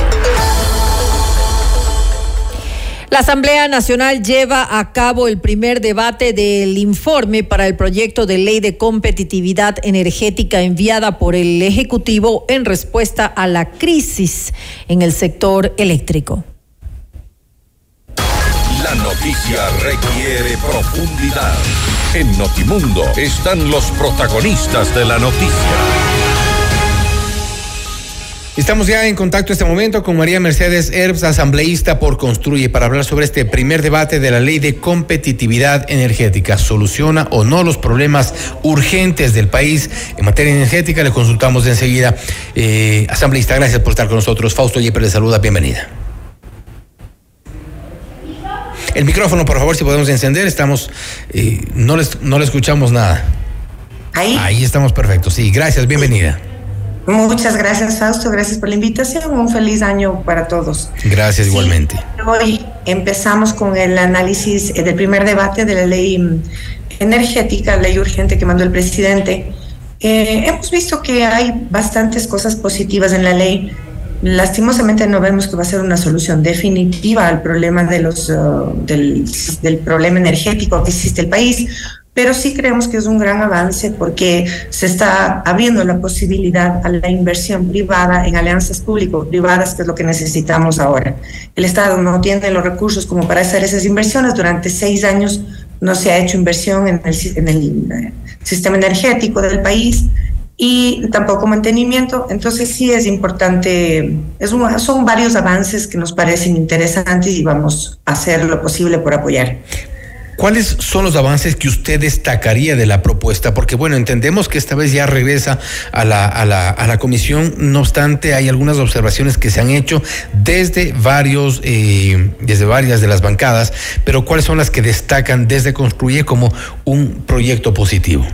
La Asamblea Nacional lleva a cabo el primer debate del informe para el proyecto de ley de competitividad energética enviada por el Ejecutivo en respuesta a la crisis en el sector eléctrico. La noticia requiere profundidad. En Notimundo están los protagonistas de la noticia. Estamos ya en contacto en este momento con María Mercedes Herbs, asambleísta por Construye, para hablar sobre este primer debate de la ley de competitividad energética. ¿Soluciona o no los problemas urgentes del país en materia energética? Le consultamos de enseguida. Eh, asambleísta, gracias por estar con nosotros. Fausto Yeper le saluda, bienvenida. El micrófono, por favor, si podemos encender. Estamos, eh, no, les, no le escuchamos nada. Ahí. Ahí estamos perfectos. Sí, gracias, bienvenida. Muchas gracias, Fausto. Gracias por la invitación. Un feliz año para todos. Gracias, igualmente. Hoy empezamos con el análisis eh, del primer debate de la ley mm, energética, ley urgente que mandó el presidente. Eh, hemos visto que hay bastantes cosas positivas en la ley. Lastimosamente no vemos que va a ser una solución definitiva al problema de los, uh, del, del problema energético que existe el país, pero sí creemos que es un gran avance porque se está abriendo la posibilidad a la inversión privada en alianzas público-privadas, que es lo que necesitamos ahora. El Estado no tiene los recursos como para hacer esas inversiones. Durante seis años no se ha hecho inversión en el, en el eh, sistema energético del país y tampoco mantenimiento. Entonces sí es importante, es un, son varios avances que nos parecen interesantes y vamos a hacer lo posible por apoyar. ¿Cuáles son los avances que usted destacaría de la propuesta? Porque bueno, entendemos que esta vez ya regresa a la, a la, a la comisión, no obstante hay algunas observaciones que se han hecho desde varios, eh, desde varias de las bancadas, pero ¿cuáles son las que destacan desde Construye como un proyecto positivo?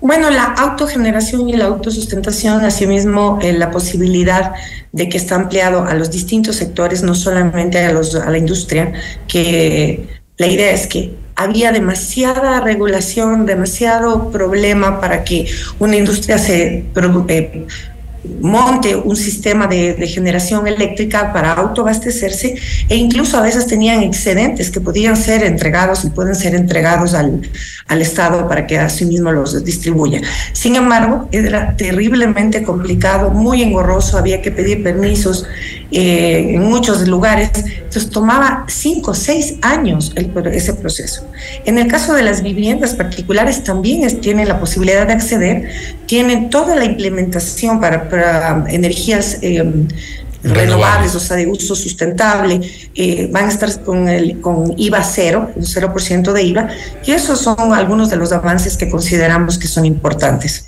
Bueno, la autogeneración y la autosustentación, asimismo eh, la posibilidad de que está ampliado a los distintos sectores, no solamente a, los, a la industria, que la idea es que había demasiada regulación, demasiado problema para que una industria se eh, monte un sistema de, de, generación eléctrica para autoabastecerse e incluso a veces tenían excedentes que podían ser entregados y pueden ser entregados al, al Estado para que así mismo los distribuya. Sin embargo, era terriblemente complicado, muy engorroso, había que pedir permisos eh, en muchos lugares, entonces tomaba cinco o seis años el, ese proceso. En el caso de las viviendas particulares también es, tienen la posibilidad de acceder, tienen toda la implementación para para energías eh, renovables. renovables, o sea, de uso sustentable, eh, van a estar con, el, con IVA cero, un 0% de IVA, y esos son algunos de los avances que consideramos que son importantes.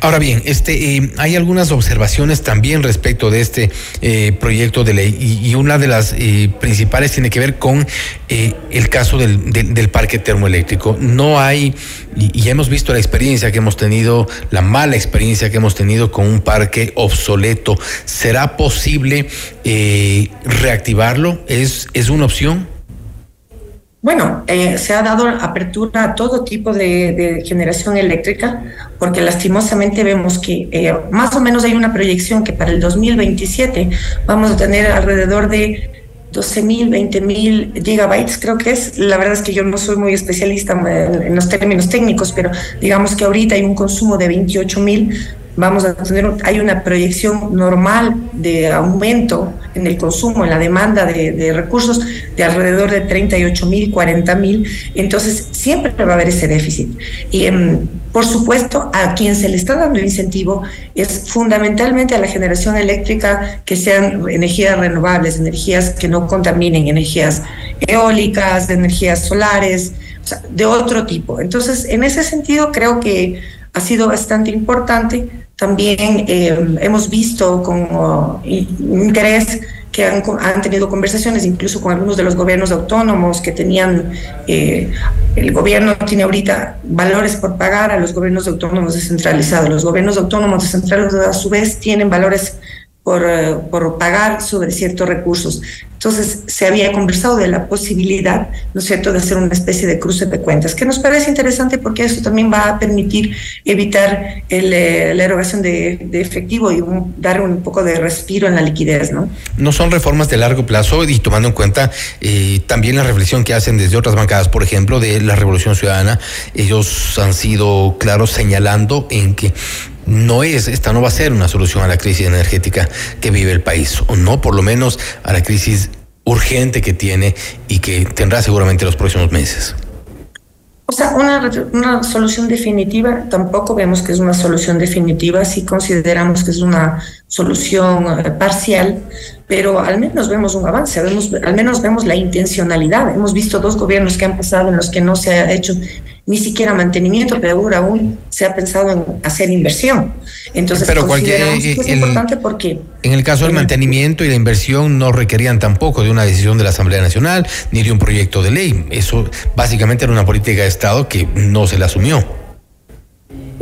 Ahora bien, este, eh, hay algunas observaciones también respecto de este eh, proyecto de ley y, una de las eh, principales tiene que ver con el caso del, parque termoeléctrico. No hay, y, y, hemos visto la experiencia que hemos tenido, la mala experiencia que hemos tenido con un parque obsoleto. ¿Será posible reactivarlo? ¿Es, ¿Es una opción? Bueno, eh, se ha dado apertura a todo tipo de, generación eléctrica, porque lastimosamente vemos que eh, más o menos hay una proyección que para el 2027 vamos a tener alrededor de 12 mil, 20 mil gigabytes, creo que es. La verdad es que yo no soy muy especialista en, en los términos técnicos, pero digamos que ahorita hay un consumo de 28 mil vamos a tener, hay una proyección normal de aumento en el consumo, en la demanda de, recursos de alrededor de 38 mil, 40 mil, entonces siempre va a haber ese déficit. Y eh, por supuesto, a quien se le está dando incentivo es fundamentalmente a la generación eléctrica que sean energías renovables, energías que no contaminen, energías eólicas, energías solares, de otro tipo. Entonces, en ese sentido, creo que ha sido bastante importante. También eh, hemos visto con uh, interés que han, han, tenido conversaciones incluso con algunos de los gobiernos autónomos que tenían, eh, el gobierno tiene ahorita valores por pagar a los gobiernos autónomos descentralizados. Los gobiernos autónomos descentralizados a su vez tienen valores por, uh, por pagar sobre ciertos recursos. Entonces se había conversado de la posibilidad, ¿no es cierto?, de hacer una especie de cruce de cuentas, que nos parece interesante porque eso también va a permitir evitar el, eh, la erogación de, de efectivo y un, dar un poco de respiro en la liquidez, ¿no? No son reformas de largo plazo y tomando en cuenta eh, también la reflexión que hacen desde otras bancadas, por ejemplo, de la Revolución Ciudadana, ellos han sido claros señalando en que no es, esta no va a ser una solución a la crisis energética que vive el país, o no por lo menos a la crisis urgente que tiene y que tendrá seguramente los próximos meses. O sea, una, solución definitiva, tampoco vemos que es una solución definitiva, sí consideramos que es una solución eh, parcial, pero al menos vemos un avance, vemos, al menos vemos la intencionalidad. Hemos visto dos gobiernos que han pasado en los que no se ha hecho ni siquiera mantenimiento, pero ahora aún se ha pensado en hacer inversión. Entonces, pero cualquier, que es el- importante porque En el caso del mantenimiento y la inversión no requerían tampoco de una decisión de la Asamblea Nacional ni de un proyecto de ley. Eso básicamente era una política de Estado que no se la asumió.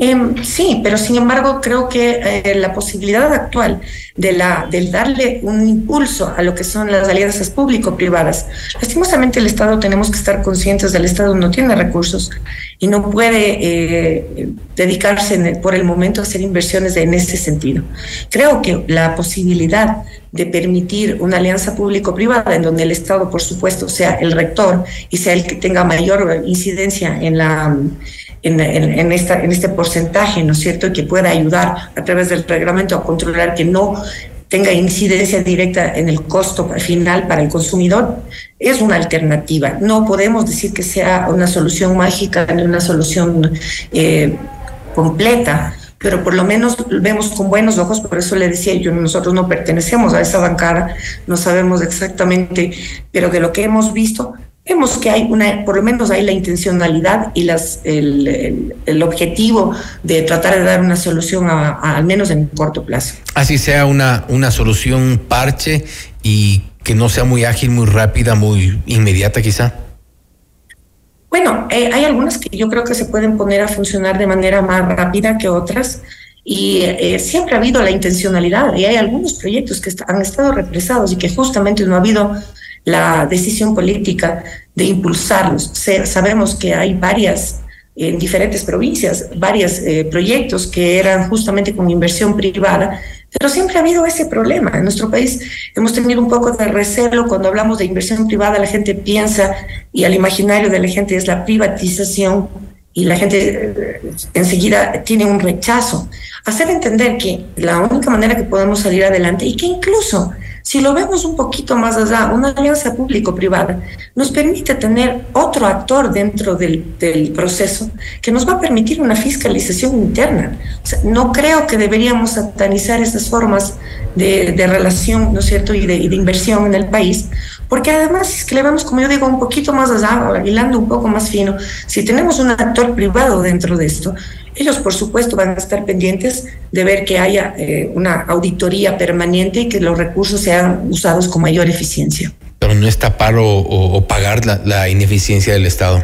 Em, sí, pero sin embargo creo que eh, la posibilidad actual de la del darle un impulso a lo que son las alianzas público-privadas, lastimosamente el Estado tenemos que estar conscientes del Estado no tiene recursos y no puede eh, dedicarse en el- por el momento a hacer inversiones en ese sentido. Creo que la posibilidad de permitir una alianza público-privada en donde el Estado, por supuesto, sea el rector y sea el que tenga mayor incidencia en la en, en- en este porcentaje, ¿no es cierto? Y que pueda ayudar a través del reglamento a controlar que no tenga incidencia directa en el costo final para el consumidor, es una alternativa. No podemos decir que sea una solución mágica ni una solución eh, completa, pero por lo menos vemos con buenos ojos, por eso le decía yo, nosotros no pertenecemos a esa bancada, no sabemos exactamente, pero de lo que hemos visto, vemos que hay una, por lo menos hay la intencionalidad y las, el, el- el objetivo de tratar de dar una solución a- a- al menos en corto plazo. Así sea una, una solución parche y que no sea muy ágil, muy rápida, muy inmediata quizá. Bueno, eh, hay algunas que yo creo que se pueden poner a funcionar de manera más rápida que otras y eh, siempre ha habido la intencionalidad y hay algunos proyectos que han estado represados y que justamente no ha habido la decisión política de impulsarlos. Sabemos que hay varias en diferentes provincias, varios proyectos que eran justamente con inversión privada, pero siempre ha habido ese problema. En nuestro país hemos tenido un poco de recelo cuando hablamos de inversión privada, la gente piensa y al imaginario de la gente es la privatización y la gente eh, enseguida tiene un rechazo. Hacer entender que la única manera que podemos salir adelante y que incluso si lo vemos un poquito más allá, una alianza público-privada nos permite tener otro actor dentro del, del proceso que nos va a permitir una fiscalización interna. O sea, no creo que deberíamos satanizar estas formas de, de relación, ¿no es cierto?, y de, y de inversión en el país, porque además, si es que le vamos, como yo digo, un poquito más allá, hilando un poco más fino, si tenemos un actor privado dentro de esto, ellos, por supuesto, van a estar pendientes de ver que haya eh, una auditoría permanente y que los recursos sean usados con mayor eficiencia. Pero no es tapar o, o- o pagar la, la ineficiencia del Estado.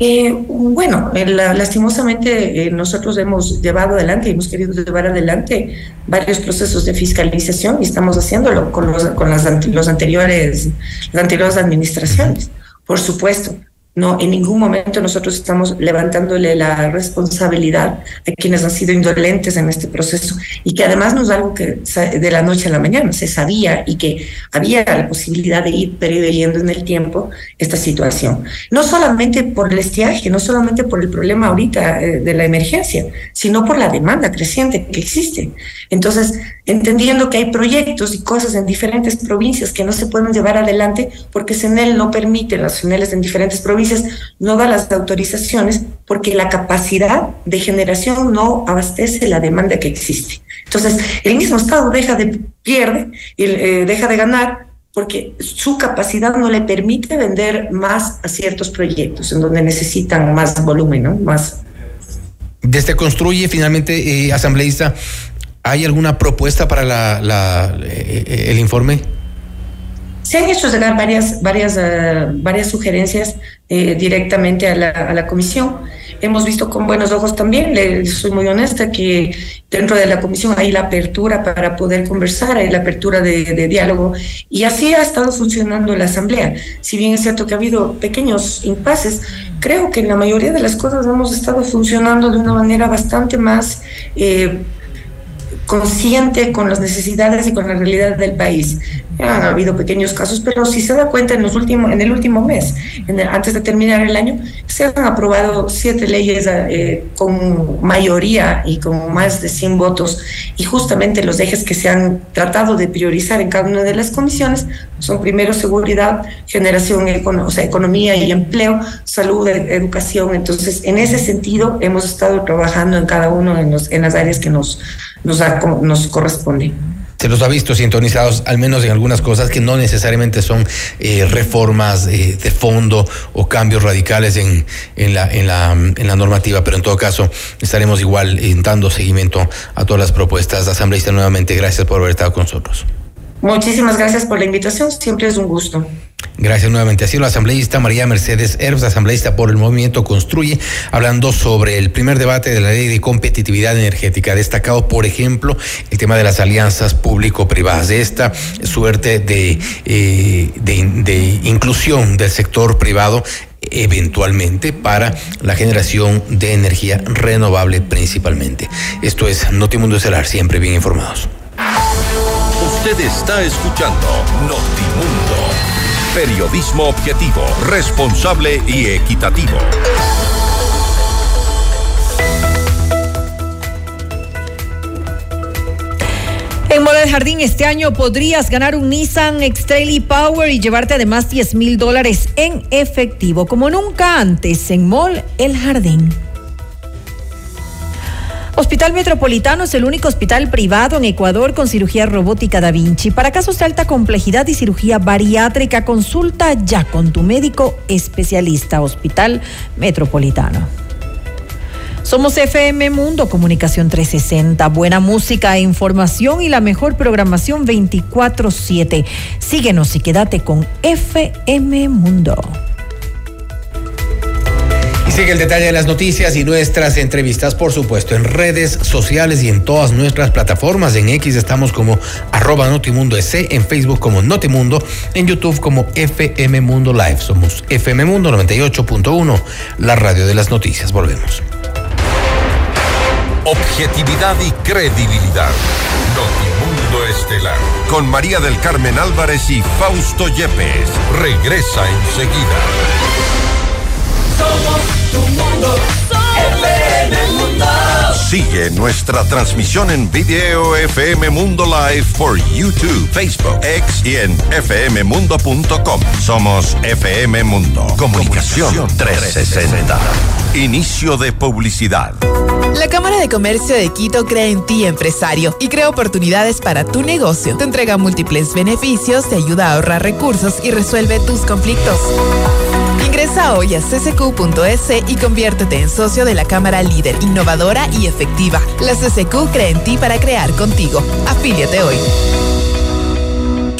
Eh, bueno, eh, la- lastimosamente eh, nosotros hemos llevado adelante, hemos querido llevar adelante varios procesos de fiscalización y estamos haciéndolo con, los, con las, los anteriores, las anteriores administraciones, por supuesto. No, en ningún momento nosotros estamos levantándole la responsabilidad a quienes han sido indolentes en este proceso y que además no es algo que de la noche a la mañana se sabía y que había la posibilidad de ir preveyendo en el tiempo esta situación. No solamente por el estiaje, no solamente por el problema ahorita eh, de la emergencia, sino por la demanda creciente que existe. Entonces, entendiendo que hay proyectos y cosas en diferentes provincias que no se pueden llevar adelante porque CENEL no permite, las CENELes en diferentes provincias no da las autorizaciones porque la capacidad de generación no abastece la demanda que existe. Entonces, el mismo Estado deja de pierde, eh, deja de ganar porque su capacidad no le permite vender más a ciertos proyectos en donde necesitan más volumen, ¿no? Más Desde Construye, finalmente, eh, asambleísta, ¿hay alguna propuesta para la, la- eh, el informe? Se han hecho llegar varias, varias, eh, varias sugerencias eh, directamente a la, comisión. Hemos visto con buenos ojos también, soy muy honesta, que dentro de la comisión hay la apertura para poder conversar, hay la apertura de, diálogo y así ha estado funcionando la asamblea. Si bien es cierto que ha habido pequeños impases, creo que en la mayoría de las cosas hemos estado funcionando de una manera bastante más... eh, consciente con las necesidades y con la realidad del país. Han habido pequeños casos, pero si se da cuenta en los últimos, en el último mes, antes de terminar el año, se han aprobado siete leyes eh, con mayoría y con más de 100 votos y justamente los ejes que se han tratado de priorizar en cada una de las comisiones son primero seguridad, generación, o sea, economía y empleo, salud, e-, educación. Entonces, en ese sentido, hemos estado trabajando en cada uno de los, en las áreas que nos, nos, nos corresponde se los ha visto sintonizados, al menos en algunas cosas que no necesariamente son eh, reformas eh, de fondo o cambios radicales en, en, la, en, la, en la normativa, pero en todo caso estaremos igual eh, dando seguimiento a todas las propuestas. Asambleísta, nuevamente, gracias por haber estado con nosotros. Muchísimas gracias por la invitación, siempre es un gusto. Gracias nuevamente. Sido la asambleísta María Mercedes Herbs, asambleísta por el Movimiento Construye, hablando sobre el primer debate de la ley de competitividad energética. Destacado, por ejemplo, el tema de las alianzas público-privadas, de esta suerte de, eh, de inclusión del sector privado eventualmente para la generación de energía renovable principalmente. Esto es Notimundo Estelar, siempre bien informados. Usted está escuchando Notimundo Periodismo objetivo, responsable y equitativo. En Moda del Jardín este año podrías ganar un Nissan X-Trail Power y llevarte además 10 mil dólares en efectivo, como nunca antes en Mall El Jardín. Hospital Metropolitano es el único hospital privado en Ecuador con cirugía robótica Da Vinci. Para casos de alta complejidad y cirugía bariátrica, consulta ya con tu médico especialista. Hospital Metropolitano. Somos FM Mundo Comunicación 360, buena música información y la mejor programación 24/7. Síguenos y quédate con FM Mundo. Sigue el detalle de las noticias y nuestras entrevistas, por supuesto, en redes sociales y en todas nuestras plataformas. En X estamos como arroba Notimundo S, en Facebook como Notimundo, en YouTube como FM Mundo Live. Somos FM Mundo 98.1, la radio de las noticias. Volvemos. Objetividad y credibilidad. Notimundo Estelar. Con María del Carmen Álvarez y Fausto Yepes. Regresa enseguida. Somos tu mundo. FM Mundo. Sigue nuestra transmisión en video FM Mundo Live por YouTube, Facebook, X y en fmmundo.com. Somos FM Mundo. Comunicación 360. Inicio de publicidad. La Cámara de Comercio de Quito cree en ti, empresario, y crea oportunidades para tu negocio. Te entrega múltiples beneficios, te ayuda a ahorrar recursos y resuelve tus conflictos. Ingresa hoy a ccq.es y conviértete en socio de la Cámara líder, innovadora y efectiva. La CCQ cree en ti para crear contigo. Afíliate hoy.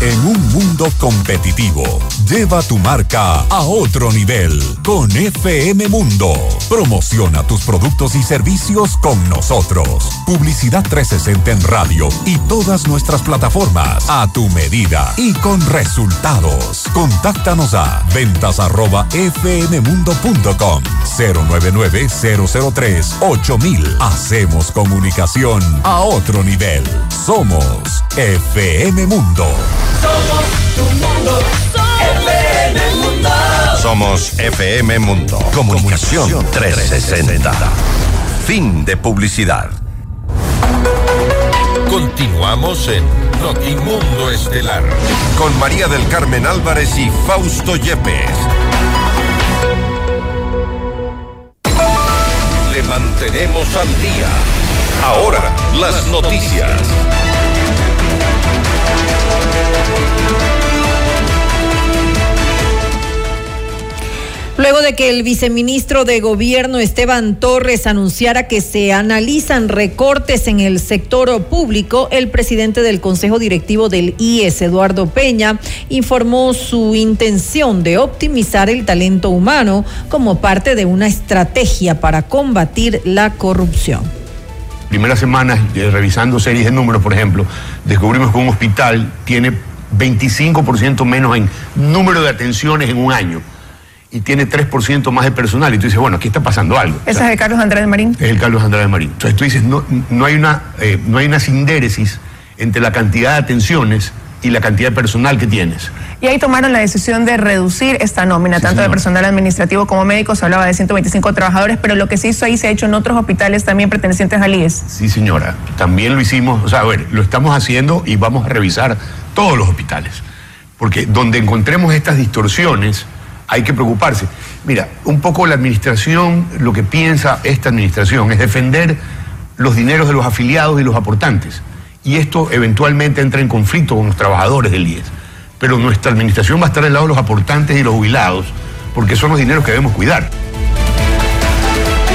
En un mundo competitivo, lleva tu marca a otro nivel con FM Mundo. Promociona tus productos y servicios con nosotros. Publicidad 360 en radio y todas nuestras plataformas a tu medida y con resultados. Contáctanos a ventas arroba fmmundo.com 099 003 8000. Hacemos comunicación a otro nivel. Somos FM Mundo. Somos tu mundo. FM Mundo. Somos FM Mundo. Comunicación 360. Fin de publicidad. Continuamos en Notimundo Estelar con María del Carmen Álvarez y Fausto Yepes. Le mantenemos al día. Ahora, las noticias. De que el viceministro de Gobierno Esteban Torres anunciara que se analizan recortes en el sector público, el presidente del Consejo Directivo del IES, Eduardo Peña, informó su intención de optimizar el talento humano como parte de una estrategia para combatir la corrupción. Primeras semanas, eh, revisando series de números, por ejemplo, descubrimos que un hospital tiene 25% menos en número de atenciones en un año y tiene 3% más de personal. Y tú dices, bueno, aquí está pasando algo. ¿Ese es el Carlos Andrade Marín? Es el Carlos Andrade Marín. Entonces tú dices, no, no, hay, una, eh, no hay una sindéresis entre la cantidad de atenciones y la cantidad de personal que tienes. Y ahí tomaron la decisión de reducir esta nómina, tanto de personal administrativo como médico, se hablaba de 125 trabajadores, pero lo que se hizo ahí se ha hecho en otros hospitales también pertenecientes al IES. Sí, señora, también lo hicimos, o sea, a ver, lo estamos haciendo y vamos a revisar todos los hospitales, porque donde encontremos estas distorsiones, hay que preocuparse. Mira, un poco la administración, lo que piensa esta administración es defender los dineros de los afiliados y los aportantes. Y esto eventualmente entra en conflicto con los trabajadores del IES. Pero nuestra administración va a estar al lado de los aportantes y los jubilados, porque son los dineros que debemos cuidar.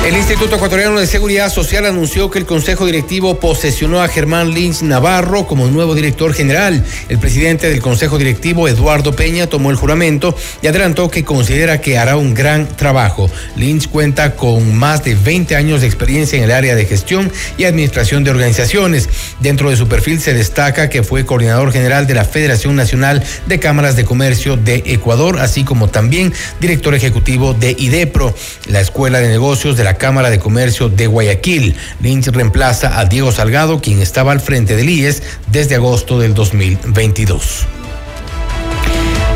El Instituto Ecuatoriano de Seguridad Social anunció que el Consejo Directivo posesionó a Germán Lynch Navarro como nuevo director general. El presidente del Consejo Directivo, Eduardo Peña, tomó el juramento y adelantó que considera que hará un gran trabajo. Lynch cuenta con más de 20 años de experiencia en el área de gestión y administración de organizaciones. Dentro de su perfil se destaca que fue coordinador general de la Federación Nacional de Cámaras de Comercio de Ecuador, así como también director ejecutivo de IDEPRO, la Escuela de Negocios de la Cámara de Comercio de Guayaquil. Lynch reemplaza a Diego Salgado, quien estaba al frente del IES desde agosto del 2022.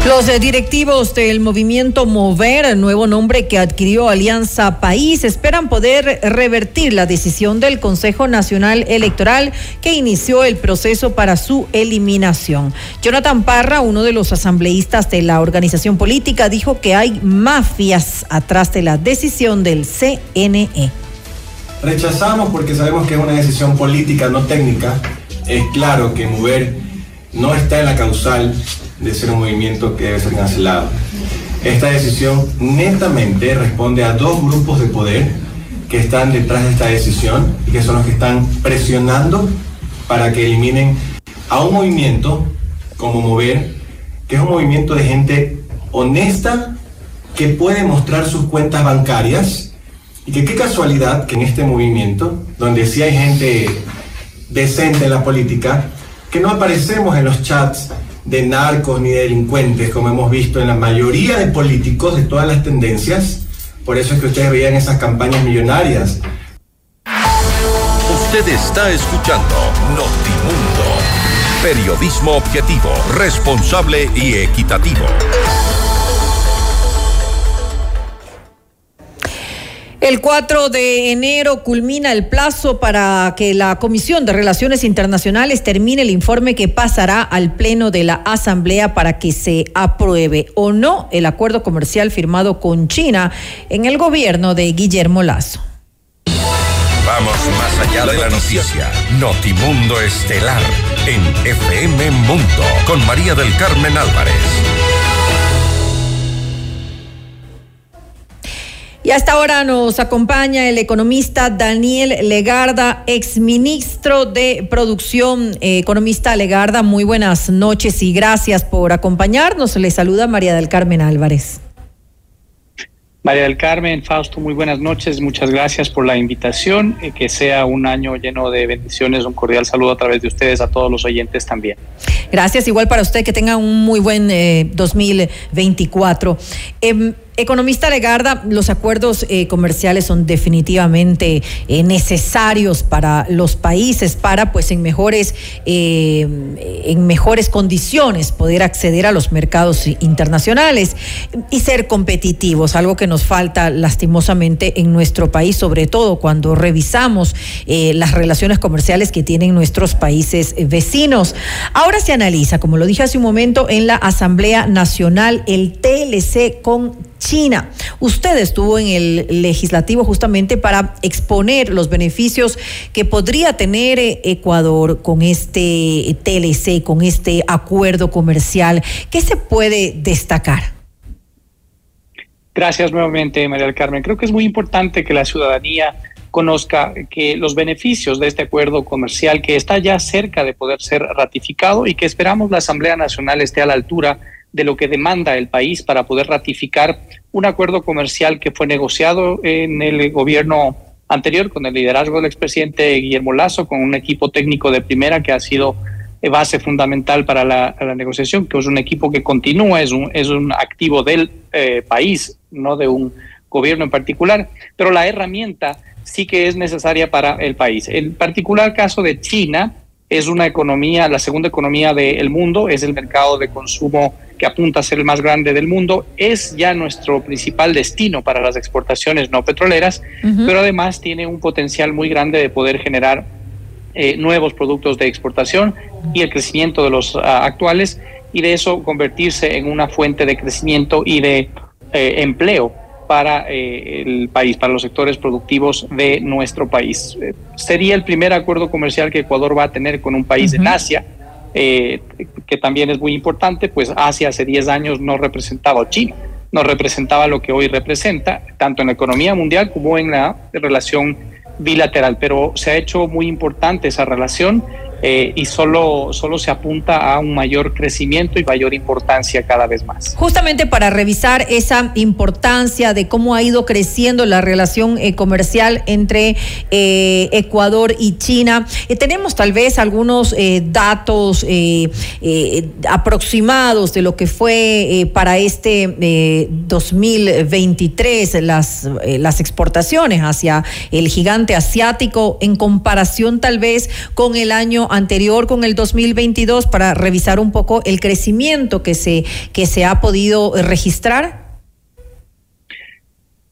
Los eh, directivos del movimiento Mover, nuevo nombre que adquirió Alianza País, esperan poder revertir la decisión del Consejo Nacional Electoral que inició el proceso para su eliminación. Jonathan Parra, uno de los asambleístas de la organización política, dijo que hay mafias atrás de la decisión del CNE. Rechazamos porque sabemos que es una decisión política, no técnica. Es claro que Mover no está en la causal de ser un movimiento que debe ser cancelado. Esta decisión netamente responde a dos grupos de poder que están detrás de esta decisión y que son los que están presionando para que eliminen a un movimiento como Mover, que es un movimiento de gente honesta que puede mostrar sus cuentas bancarias y que qué casualidad que en este movimiento, donde sí hay gente decente en la política, que no aparecemos en los chats de narcos ni de delincuentes, como hemos visto en la mayoría de políticos de todas las tendencias. Por eso es que ustedes veían esas campañas millonarias. Usted está escuchando Notimundo. Periodismo objetivo, responsable y equitativo. El 4 de enero culmina el plazo para que la Comisión de Relaciones Internacionales termine el informe que pasará al Pleno de la Asamblea para que se apruebe o no el acuerdo comercial firmado con China en el gobierno de Guillermo Lazo. Vamos más allá de la noticia. Notimundo Estelar en FM Mundo con María del Carmen Álvarez. Y hasta ahora nos acompaña el economista Daniel Legarda, exministro de Producción. Eh, economista Legarda, muy buenas noches y gracias por acompañarnos. Le saluda María del Carmen Álvarez. María del Carmen, Fausto, muy buenas noches. Muchas gracias por la invitación. Eh, que sea un año lleno de bendiciones. Un cordial saludo a través de ustedes a todos los oyentes también. Gracias, igual para usted. Que tenga un muy buen eh, 2024. Economista Legarda, los acuerdos eh, comerciales son definitivamente eh, necesarios para los países para, pues, en mejores, eh, en mejores condiciones poder acceder a los mercados internacionales y ser competitivos, algo que nos falta lastimosamente en nuestro país, sobre todo cuando revisamos las relaciones comerciales que tienen nuestros países vecinos. Ahora se analiza, como lo dije hace un momento, en la Asamblea Nacional el TLC con China. Usted estuvo en el legislativo justamente para exponer los beneficios que podría tener eh, Ecuador con este TLC, con este acuerdo comercial. ¿Qué se puede destacar? Gracias nuevamente, María del Carmen. Creo que es muy importante que la ciudadanía conozca que los beneficios de este acuerdo comercial que está ya cerca de poder ser ratificado y que esperamos la Asamblea Nacional esté a la altura de lo que demanda el país para poder ratificar un acuerdo comercial que fue negociado en el gobierno anterior con el liderazgo del expresidente Guillermo Lazo, con un equipo técnico de primera que ha sido base fundamental para la, negociación, que es un equipo que continúa, es un, es un activo del eh, país, no de un gobierno en particular, pero la herramienta sí que es necesaria para el país. El particular caso de China es una economía, la segunda economía del mundo, es el mercado de consumo que apunta a ser el más grande del mundo, es ya nuestro principal destino para las exportaciones no petroleras, pero además tiene un potencial muy grande de poder generar eh, nuevos productos de exportación y el crecimiento de los ah, actuales y de eso convertirse en una fuente de crecimiento y de eh, empleo para eh, el país, para los sectores productivos de nuestro país. Eh, sería el primer acuerdo comercial que Ecuador va a tener con un país en Asia, eh, que también es muy importante, pues Asia hace 10 años no representaba a China, no representaba lo que hoy representa, tanto en la economía mundial como en la relación bilateral, pero se ha hecho muy importante esa relación eh, y solo, solo se apunta a un mayor crecimiento y mayor importancia cada vez más. Justamente para revisar esa importancia de cómo ha ido creciendo la relación eh, comercial entre eh, Ecuador y China, tenemos tal vez algunos datos aproximados de lo que fue para este 2023 las, las exportaciones hacia el gigante asiático en comparación tal vez con el año anterior con el 2022 para revisar un poco el crecimiento que se, que se ha podido registrar?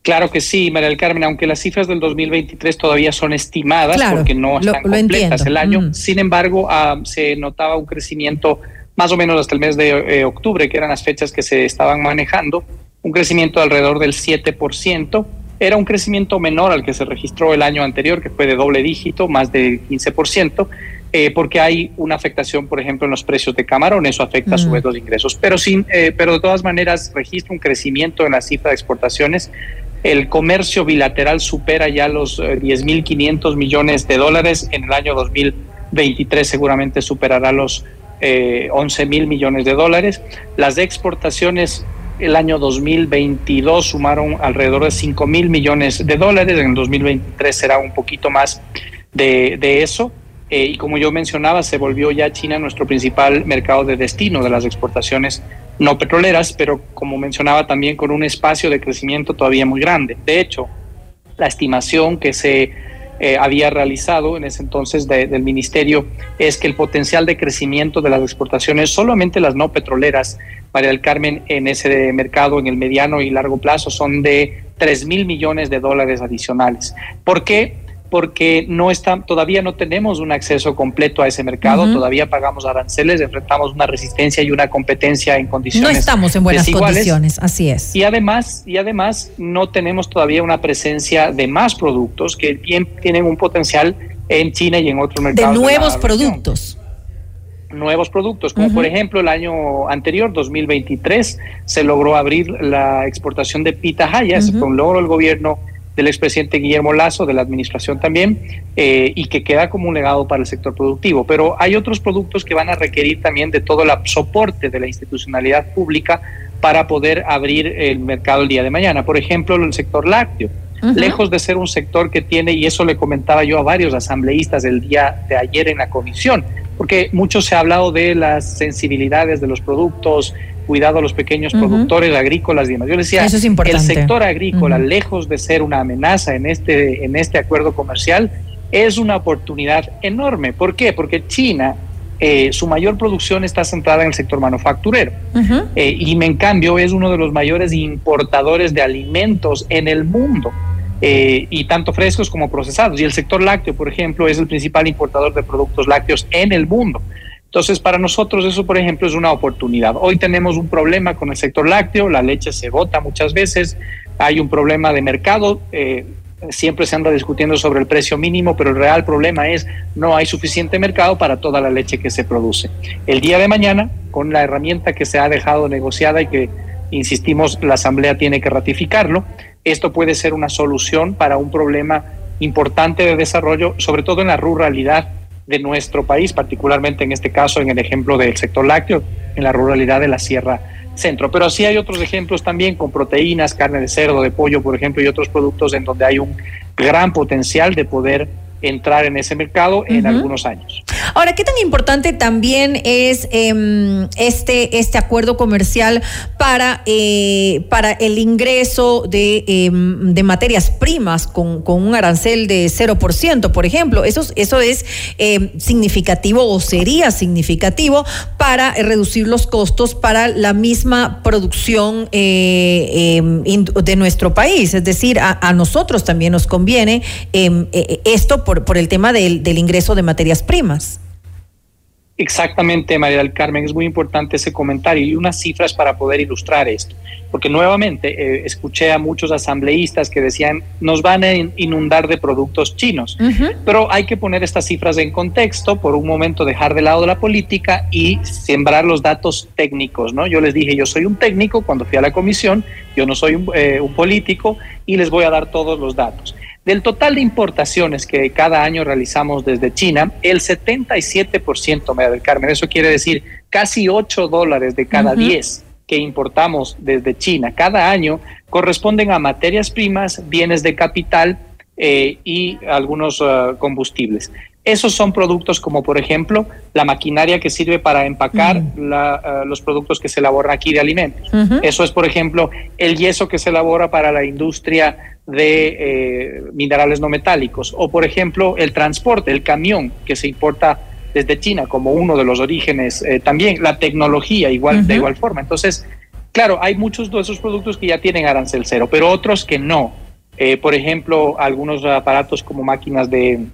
Claro que sí, María del Carmen, aunque las cifras del 2023 todavía son estimadas porque no están completas el año, mm. sin embargo, ah, se notaba un crecimiento más o menos hasta el mes de eh, octubre, que eran las fechas que se estaban manejando, un crecimiento de alrededor del 7%. Era un crecimiento menor al que se registró el año anterior, que fue de doble dígito, más del 15%, eh, porque hay una afectación, por ejemplo, en los precios de camarón, eso afecta a su vez los ingresos. Pero, sin, eh, pero de todas maneras registra un crecimiento en la cifra de exportaciones. El comercio bilateral supera ya los 10.500 eh, millones de dólares. En el año 2023 seguramente superará los 11 mil millones de dólares. Las exportaciones el año 2022 sumaron alrededor de 5 mil millones de dólares. En el 2023 será un poquito más de, de eso. Eh, y como yo mencionaba, se volvió ya China nuestro principal mercado de destino de las exportaciones no petroleras, pero como mencionaba también con un espacio de crecimiento todavía muy grande. De hecho, la estimación que se eh, había realizado en ese entonces del ministerio es que el potencial de crecimiento de las exportaciones, solamente las no petroleras, María del Carmen, en ese mercado en el mediano y largo plazo son de 3 mil millones de dólares adicionales. ¿Por qué? Porque no está, todavía no tenemos un acceso completo a ese mercado, todavía pagamos aranceles, enfrentamos una resistencia y una competencia en condiciones. No estamos en buenas condiciones, así es. Y además, y además no tenemos todavía una presencia de más productos que tienen un potencial en China y en otros mercados. De nuevos productos. Nuevos productos, como por ejemplo el año anterior, 2023, se logró abrir la exportación de pitahayas, con logro del gobierno del expresidente Guillermo Lazo, de la administración también, eh, y que queda como un legado para el sector productivo. Pero hay otros productos que van a requerir también de todo el soporte de la institucionalidad pública para poder abrir el mercado el día de mañana. Por ejemplo, el sector lácteo. Lejos de ser un sector que tiene, y eso le comentaba yo a varios asambleístas el día de ayer en la comisión, porque mucho se ha hablado de las sensibilidades de los productos, cuidado a los pequeños productores agrícolas y demás. Yo decía, el sector agrícola, lejos de ser una amenaza en este, en este acuerdo comercial, es una oportunidad enorme. ¿Por qué? Porque China, eh, su mayor producción está centrada en el sector manufacturero. Eh, y en cambio es uno de los mayores importadores de alimentos en el mundo. Eh, y tanto frescos como procesados. Y el sector lácteo, por ejemplo, es el principal importador de productos lácteos en el mundo. Entonces, para nosotros eso, por ejemplo, es una oportunidad. Hoy tenemos un problema con el sector lácteo, la leche se bota muchas veces, hay un problema de mercado, eh, siempre se anda discutiendo sobre el precio mínimo, pero el real problema es no hay suficiente mercado para toda la leche que se produce. El día de mañana, con la herramienta que se ha dejado negociada y que insistimos, la Asamblea tiene que ratificarlo. Esto puede ser una solución para un problema importante de desarrollo, sobre todo en la ruralidad de nuestro país, particularmente en este caso en el ejemplo del sector lácteo, en la ruralidad de la Sierra Centro. Pero sí hay otros ejemplos también con proteínas, carne de cerdo, de pollo, por ejemplo, y otros productos en donde hay un gran potencial de poder entrar en ese mercado en algunos años. Ahora, ¿qué tan importante también es em, este, este acuerdo comercial para, eh, para el ingreso de, em, de materias primas con, con, un arancel de 0%, por ejemplo? Eso, eso es em, significativo o sería significativo para reducir los costos para la misma producción eh, de nuestro país. Es decir, a, a nosotros también nos conviene eh, esto por, el tema del, ingreso de materias primas. Exactamente, María del Carmen, es muy importante ese comentario y unas cifras para poder ilustrar esto, porque nuevamente eh, escuché a muchos asambleístas que decían nos van a inundar de productos chinos, pero hay que poner estas cifras en contexto, por un momento dejar de lado la política y sembrar los datos técnicos, ¿no? Yo les dije, yo soy un técnico cuando fui a la comisión, yo no soy un, eh, un político y les voy a dar todos los datos. Del total de importaciones que cada año realizamos desde China, el 77%, María del Carmen, eso quiere decir casi 8 dólares de cada 10 que importamos desde China cada año corresponden a materias primas, bienes de capital eh, y algunos uh, combustibles. Esos son productos como, por ejemplo, la maquinaria que sirve para empacar uh, los productos que se elaboran aquí de alimentos. Eso es, por ejemplo, el yeso que se elabora para la industria de eh, minerales no metálicos. O, por ejemplo, el transporte, el camión que se importa desde China como uno de los orígenes. Eh, también la tecnología, igual, de igual forma. Entonces, claro, hay muchos de esos productos que ya tienen arancel cero, pero otros que no. Eh, por ejemplo, algunos aparatos como máquinas de,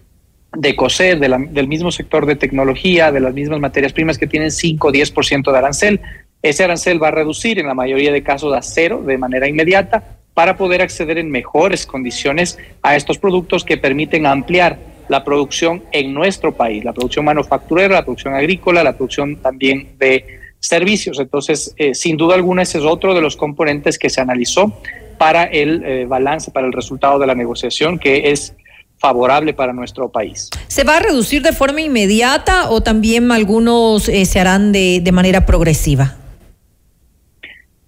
de coser, del mismo sector de tecnología, de las mismas materias primas que tienen 5 o 10% de arancel. Ese arancel va a reducir en la mayoría de casos a cero de manera inmediata para poder acceder en mejores condiciones a estos productos que permiten ampliar la producción en nuestro país, la producción manufacturera, la producción agrícola, la producción también de servicios. Entonces, eh, sin duda alguna, ese es otro de los componentes que se analizó para el eh, balance, para el resultado de la negociación, que es favorable para nuestro país. ¿Se va a reducir de forma inmediata o también algunos eh, se harán de, de manera progresiva?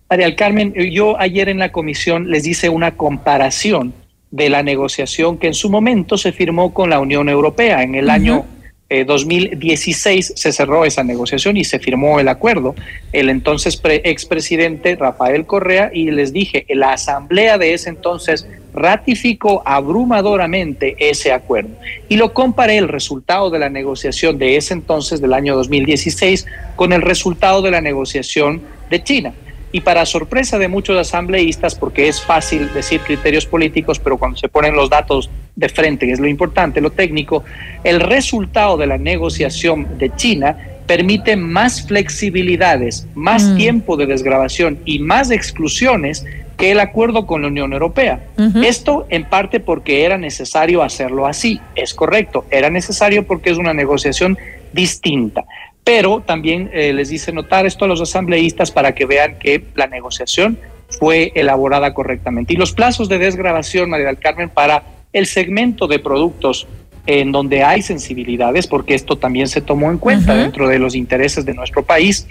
María Carmen, yo ayer en la comisión les hice una comparación de la negociación que en su momento se firmó con la Unión Europea. En el año 2016 eh, se cerró esa negociación y se firmó el acuerdo. El entonces expresidente Rafael Correa y les dije, la asamblea de ese entonces ratificó abrumadoramente ese acuerdo. Y lo comparé el resultado de la negociación de ese entonces del año 2016 con el resultado de la negociación de China. Y para sorpresa de muchos asambleístas, porque es fácil decir criterios políticos, pero cuando se ponen los datos de frente, que es lo importante, lo técnico, el resultado de la negociación de China permite más flexibilidades, más mm. tiempo de desgrabación y más exclusiones que el acuerdo con la Unión Europea. Esto en parte porque era necesario hacerlo así, es correcto, era necesario porque es una negociación distinta pero también eh, les dice notar esto a los asambleístas para que vean que la negociación fue elaborada correctamente. Y los plazos de desgrabación, María del Carmen, para el segmento de productos en donde hay sensibilidades, porque esto también se tomó en cuenta dentro de los intereses de nuestro país,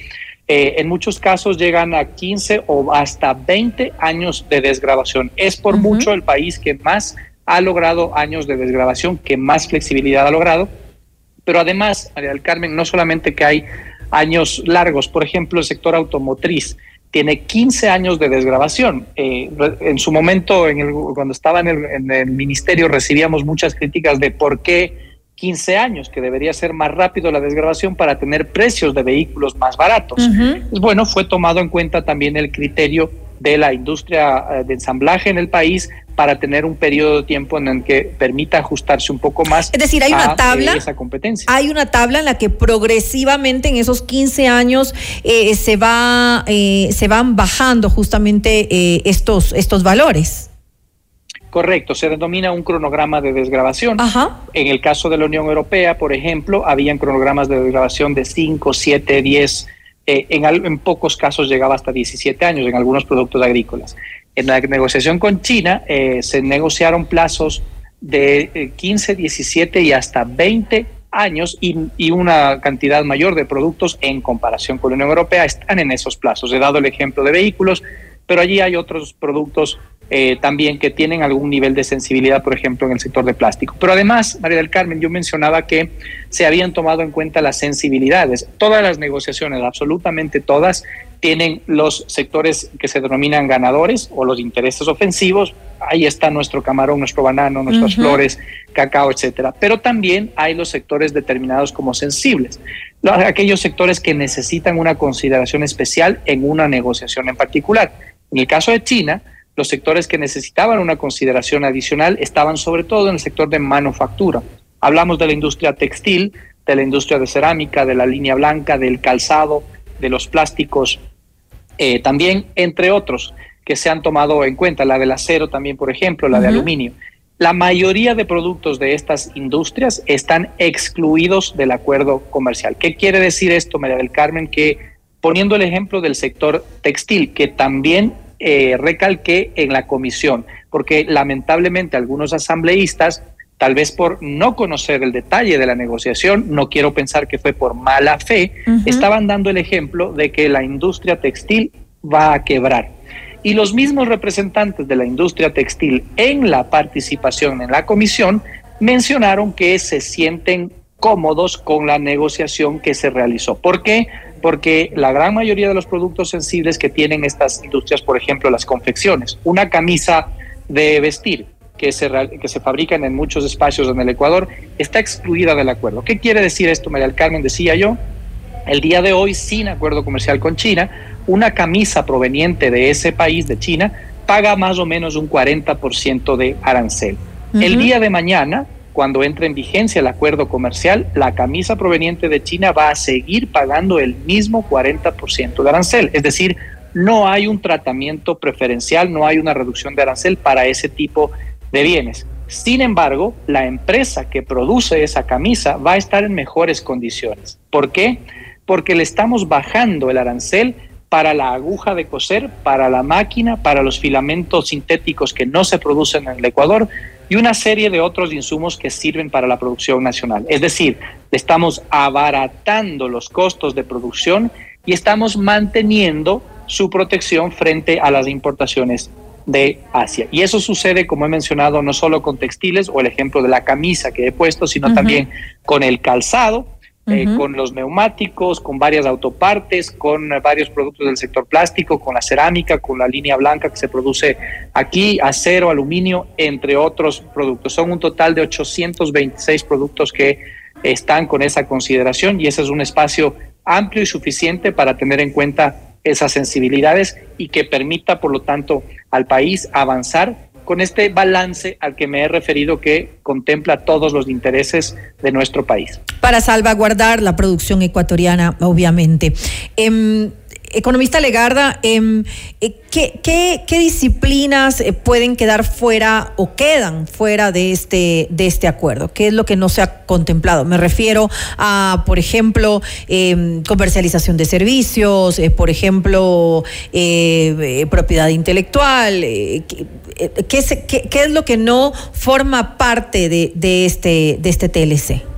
eh, en muchos casos llegan a 15 o hasta 20 años de desgrabación. Es por mucho el país que más ha logrado años de desgrabación, que más flexibilidad ha logrado pero además, María del Carmen, no solamente que hay años largos, por ejemplo, el sector automotriz tiene 15 años de desgrabación. Eh, en su momento, en el, cuando estaba en el, en el, ministerio, recibíamos muchas críticas de por qué 15 años, que debería ser más rápido la desgrabación para tener precios de vehículos más baratos. Pues bueno, fue tomado en cuenta también el criterio de la industria eh, de ensamblaje en el país para tener un periodo de tiempo en el que permita ajustarse un poco más. Es decir, hay una eh, tabla. esa competencia. Hay una tabla en la que progresivamente en esos 15 años eh, se va se van bajando justamente estos estos valores. Correcto, se denomina un cronograma de desgrabación. Ajá. En el caso de la Unión Europea, por ejemplo, habían cronogramas de desgrabación de 5, 7, 10 eh, en, en pocos casos llegaba hasta 17 años en algunos productos agrícolas. En la negociación con China eh, se negociaron plazos de 15, 17 y hasta 20 años y, y, una cantidad mayor de productos en comparación con la Unión Europea están en esos plazos. He dado el ejemplo de vehículos, pero allí hay otros productos eh, también que tienen algún nivel de sensibilidad, por ejemplo, en el sector de plástico. Pero además, María del Carmen, yo mencionaba que se habían tomado en cuenta las sensibilidades. Todas las negociaciones, absolutamente todas, tienen los sectores que se denominan ganadores o los intereses ofensivos. Ahí está nuestro camarón, nuestro banano, nuestras flores, cacao, etcétera. Pero también hay los sectores determinados como sensibles, aquellos sectores que necesitan una consideración especial en una negociación en particular. En el caso de China, los sectores que necesitaban una consideración adicional estaban sobre todo en el sector de manufactura. Hablamos de la industria textil, de la industria de cerámica, de la línea blanca, del calzado, de los plásticos, eh, también entre otros que se han tomado en cuenta, la del acero también, por ejemplo, la de aluminio. La mayoría de productos de estas industrias están excluidos del acuerdo comercial. ¿Qué quiere decir esto, María del Carmen? Que poniendo el ejemplo del sector textil, que también eh, recalqué en la comisión, porque lamentablemente algunos asambleístas, tal vez por no conocer el detalle de la negociación, no quiero pensar que fue por mala fe, estaban dando el ejemplo de que la industria textil va a quebrar. Y los mismos representantes de la industria textil en la participación en la comisión mencionaron que se sienten cómodos con la negociación que se realizó. ¿Por qué? Porque la gran mayoría de los productos sensibles que tienen estas industrias, por ejemplo, las confecciones, una camisa de vestir que se, que se fabrican en muchos espacios en el Ecuador, está excluida del acuerdo. ¿Qué quiere decir esto, María del Carmen? Decía yo, el día de hoy, sin acuerdo comercial con China, una camisa proveniente de ese país, de China, paga más o menos un 40% de arancel. El día de mañana, cuando entre en vigencia el acuerdo comercial, la camisa proveniente de China va a seguir pagando el mismo 40% de arancel. Es decir, no hay un tratamiento preferencial, no hay una reducción de arancel para ese tipo de bienes. Sin embargo, la empresa que produce esa camisa va a estar en mejores condiciones. ¿Por qué? Porque le estamos bajando el arancel para la aguja de coser, para la máquina, para los filamentos sintéticos que no se producen en el Ecuador, y una serie de otros insumos que sirven para la producción nacional. Es decir, estamos abaratando los costos de producción y estamos manteniendo su protección frente a las importaciones de Asia. Y eso sucede, como he mencionado, no solo con textiles o el ejemplo de la camisa que he puesto, sino también con el calzado, eh, con los neumáticos, con varias autopartes, con varios productos del sector plástico, con la cerámica, con la línea blanca que se produce aquí, acero, aluminio, entre otros productos. Son un total de 826 productos que están con esa consideración y ese es un espacio amplio y suficiente para tener en cuenta esas sensibilidades y que permita, por lo tanto, al país avanzar con este balance al que me he referido que contempla todos los intereses de nuestro país. Para salvaguardar la producción ecuatoriana, obviamente. Em, Economista Legarda, em, eh, ¿qué, disciplinas eh, pueden quedar fuera o quedan fuera de este, de este acuerdo? ¿Qué es lo que no se ha contemplado? Me refiero a, por ejemplo, em, comercialización de servicios, eh, por ejemplo, propiedad intelectual. ¿qué, es lo que no forma parte de, este, de este TLC?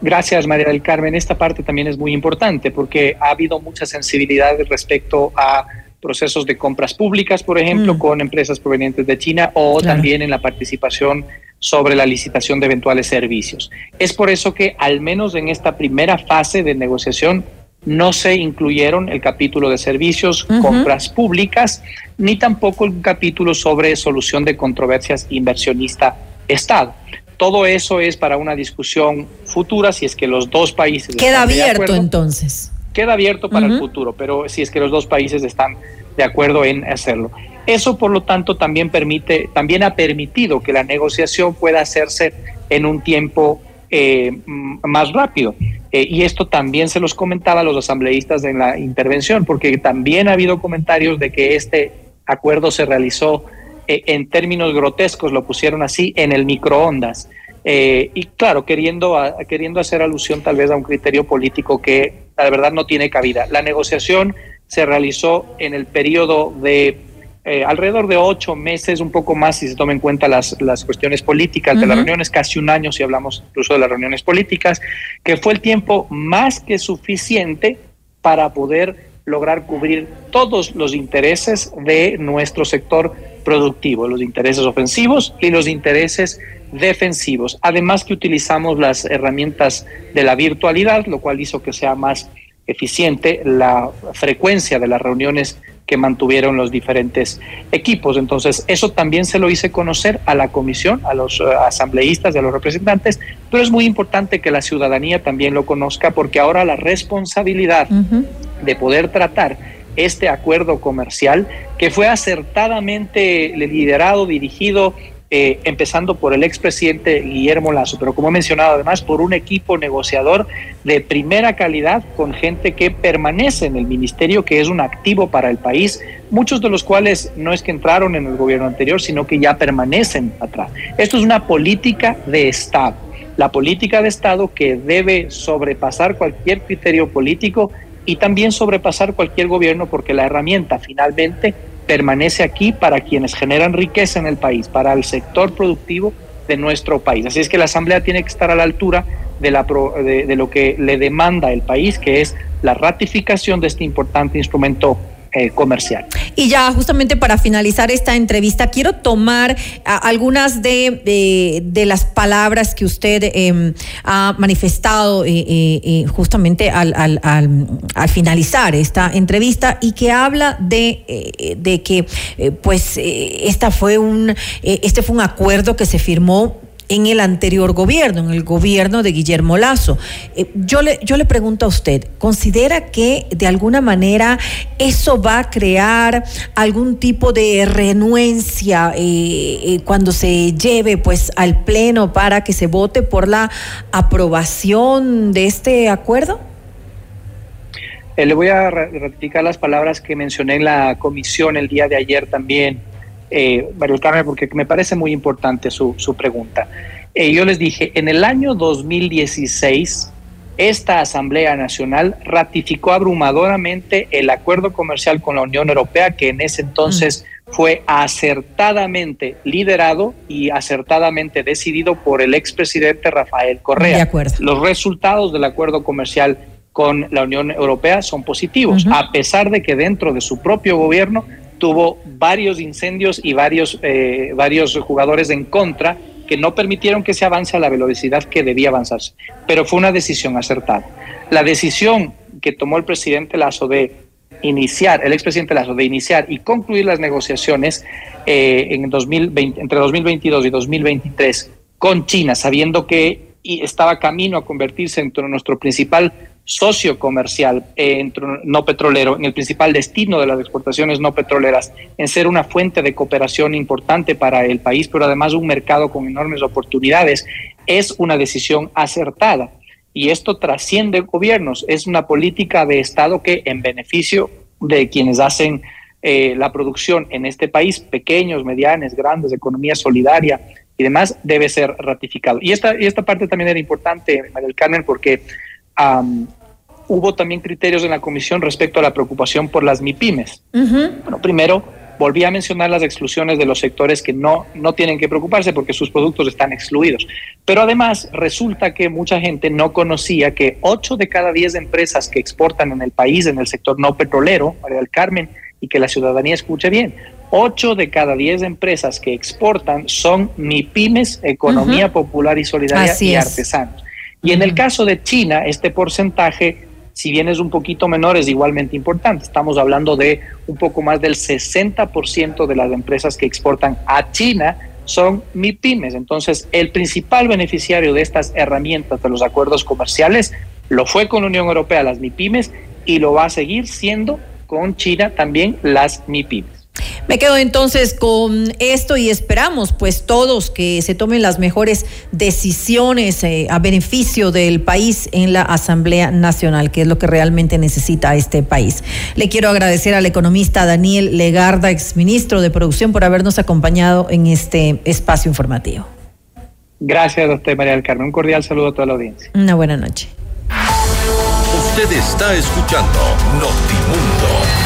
Gracias, María del Carmen. Esta parte también es muy importante porque ha habido mucha sensibilidad respecto a procesos de compras públicas, por ejemplo, mm. con empresas provenientes de China o también en la participación sobre la licitación de eventuales servicios. Es por eso que al menos en esta primera fase de negociación no se incluyeron el capítulo de servicios, compras públicas, ni tampoco el capítulo sobre solución de controversias inversionista-Estado. Todo eso es para una discusión futura si es que los dos países... Queda abierto entonces. Queda abierto para el futuro, pero si es que los dos países están de acuerdo en hacerlo. Eso, por lo tanto, también permite, también ha permitido que la negociación pueda hacerse en un tiempo eh, más rápido. Eh, y esto también se los comentaba a los asambleístas en la intervención, porque también ha habido comentarios de que este acuerdo se realizó eh, en términos grotescos, lo pusieron así, en el microondas. Eh, y claro, queriendo, queriendo hacer alusión tal vez a un criterio político que la verdad no tiene cabida. La negociación se realizó en el periodo de eh, alrededor de ocho meses, un poco más si se toma en cuenta las, las cuestiones políticas de las reuniones, casi un año si hablamos incluso de las reuniones políticas, que fue el tiempo más que suficiente para poder lograr cubrir todos los intereses de nuestro sector productivo, los intereses ofensivos y los intereses defensivos. Además que utilizamos las herramientas de la virtualidad, lo cual hizo que sea más eficiente la frecuencia de las reuniones que mantuvieron los diferentes equipos. Entonces, eso también se lo hice conocer a la comisión, a los eh, asambleístas, a los representantes, pero es muy importante que la ciudadanía también lo conozca porque ahora la responsabilidad de poder tratar este acuerdo comercial que fue acertadamente liderado, dirigido eh, empezando por el expresidente Guillermo Lazo, pero como he mencionado además por un equipo negociador de primera calidad con gente que permanece en el ministerio, que es un activo para el país, muchos de los cuales no es que entraron en el gobierno anterior, sino que ya permanecen atrás. Esto es una política de Estado, la política de Estado que debe sobrepasar cualquier criterio político y también sobrepasar cualquier gobierno porque la herramienta finalmente permanece aquí para quienes generan riqueza en el país, para el sector productivo de nuestro país. Así es que la Asamblea tiene que estar a la altura de, la, de, lo que le demanda el país, que es la ratificación de este importante instrumento eh, comercial. Y ya justamente para finalizar esta entrevista, quiero tomar algunas de, de, las palabras que usted em, ha manifestado eh, eh, justamente al, al, al, finalizar esta entrevista y que habla de, de que pues esta fue un, este fue un acuerdo que se firmó en el anterior gobierno, en el gobierno de Guillermo Lazo. Eh, yo, le, yo le pregunto a usted, ¿considera que de alguna manera eso va a crear algún tipo de renuencia eh, eh, cuando se lleve pues al Pleno para que se vote por la aprobación de este acuerdo? le voy a ratificar las palabras que mencioné en la comisión el día de ayer también eh, Mario Carmen, porque me parece muy importante su, su pregunta. Eh, yo les dije, en el año 2016, esta Asamblea Nacional ratificó abrumadoramente el acuerdo comercial con la Unión Europea, que en ese entonces mm. fue acertadamente liderado y acertadamente decidido por el expresidente Rafael Correa. Los resultados del acuerdo comercial con la Unión Europea son positivos, a pesar de que dentro de su propio gobierno tuvo varios incendios y varios, eh, varios jugadores en contra que no permitieron que se avance a la velocidad que debía avanzarse. Pero fue una decisión acertada. La decisión que tomó el presidente Lazo de iniciar, el expresidente Lazo, de iniciar y concluir las negociaciones eh, en 2020, entre 2022 y 2023 con China, sabiendo que estaba camino a convertirse en nuestro principal socio comercial eh, no petrolero, en el principal destino de las exportaciones no petroleras, en ser una fuente de cooperación importante para el país, pero además un mercado con enormes oportunidades, es una decisión acertada. Y esto trasciende gobiernos, es una política de Estado que en beneficio de quienes hacen eh, la producción en este país, pequeños, medianos, grandes, economía solidaria y demás, debe ser ratificado. Y esta, y esta parte también era importante, María del porque hubo también criterios en la comisión respecto a la preocupación por las MIPIMES. Bueno, primero, volví a mencionar las exclusiones de los sectores que no, no tienen que preocuparse porque sus productos están excluidos. Pero además resulta que mucha gente no conocía que 8 de cada 10 empresas que exportan en el país, en el sector no petrolero, María del Carmen, y que la ciudadanía escuche bien, 8 de cada 10 empresas que exportan son MIPIMES, Economía Popular y Solidaria y artesanos. Y en el caso de China, este porcentaje si bien es un poquito menor, es igualmente importante. Estamos hablando de un poco más del 60% de las empresas que exportan a China son MIPIMES. Entonces, el principal beneficiario de estas herramientas de los acuerdos comerciales lo fue con la Unión Europea, las MIPIMES, y lo va a seguir siendo con China también las MIPIMES. Me quedo entonces con esto y esperamos pues todos que se tomen las mejores decisiones eh, a beneficio del país en la Asamblea Nacional, que es lo que realmente necesita este país. Le quiero agradecer al economista Daniel Legarda, exministro de Producción, por habernos acompañado en este espacio informativo. Gracias, doctor María del Carmen. Un cordial saludo a toda la audiencia. Una buena noche. Usted está escuchando Notimundo.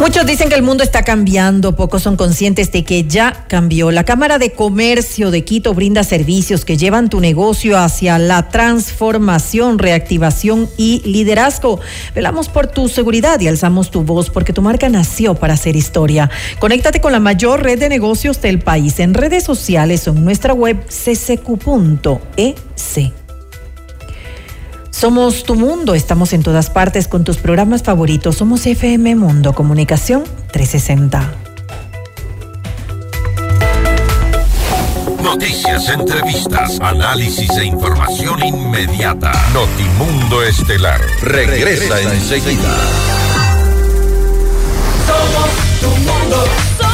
Muchos dicen que el mundo está cambiando, pocos son conscientes de que ya cambió. La Cámara de Comercio de Quito brinda servicios que llevan tu negocio hacia la transformación, reactivación y liderazgo. Velamos por tu seguridad y alzamos tu voz porque tu marca nació para hacer historia. Conéctate con la mayor red de negocios del país en redes sociales o en nuestra web cc.ec. Somos tu mundo, estamos en todas partes con tus programas favoritos. Somos FM Mundo Comunicación 360. Noticias, entrevistas, análisis e información inmediata. Notimundo Estelar regresa, enseguida. Somos tu Mundo.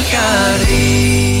el jardín.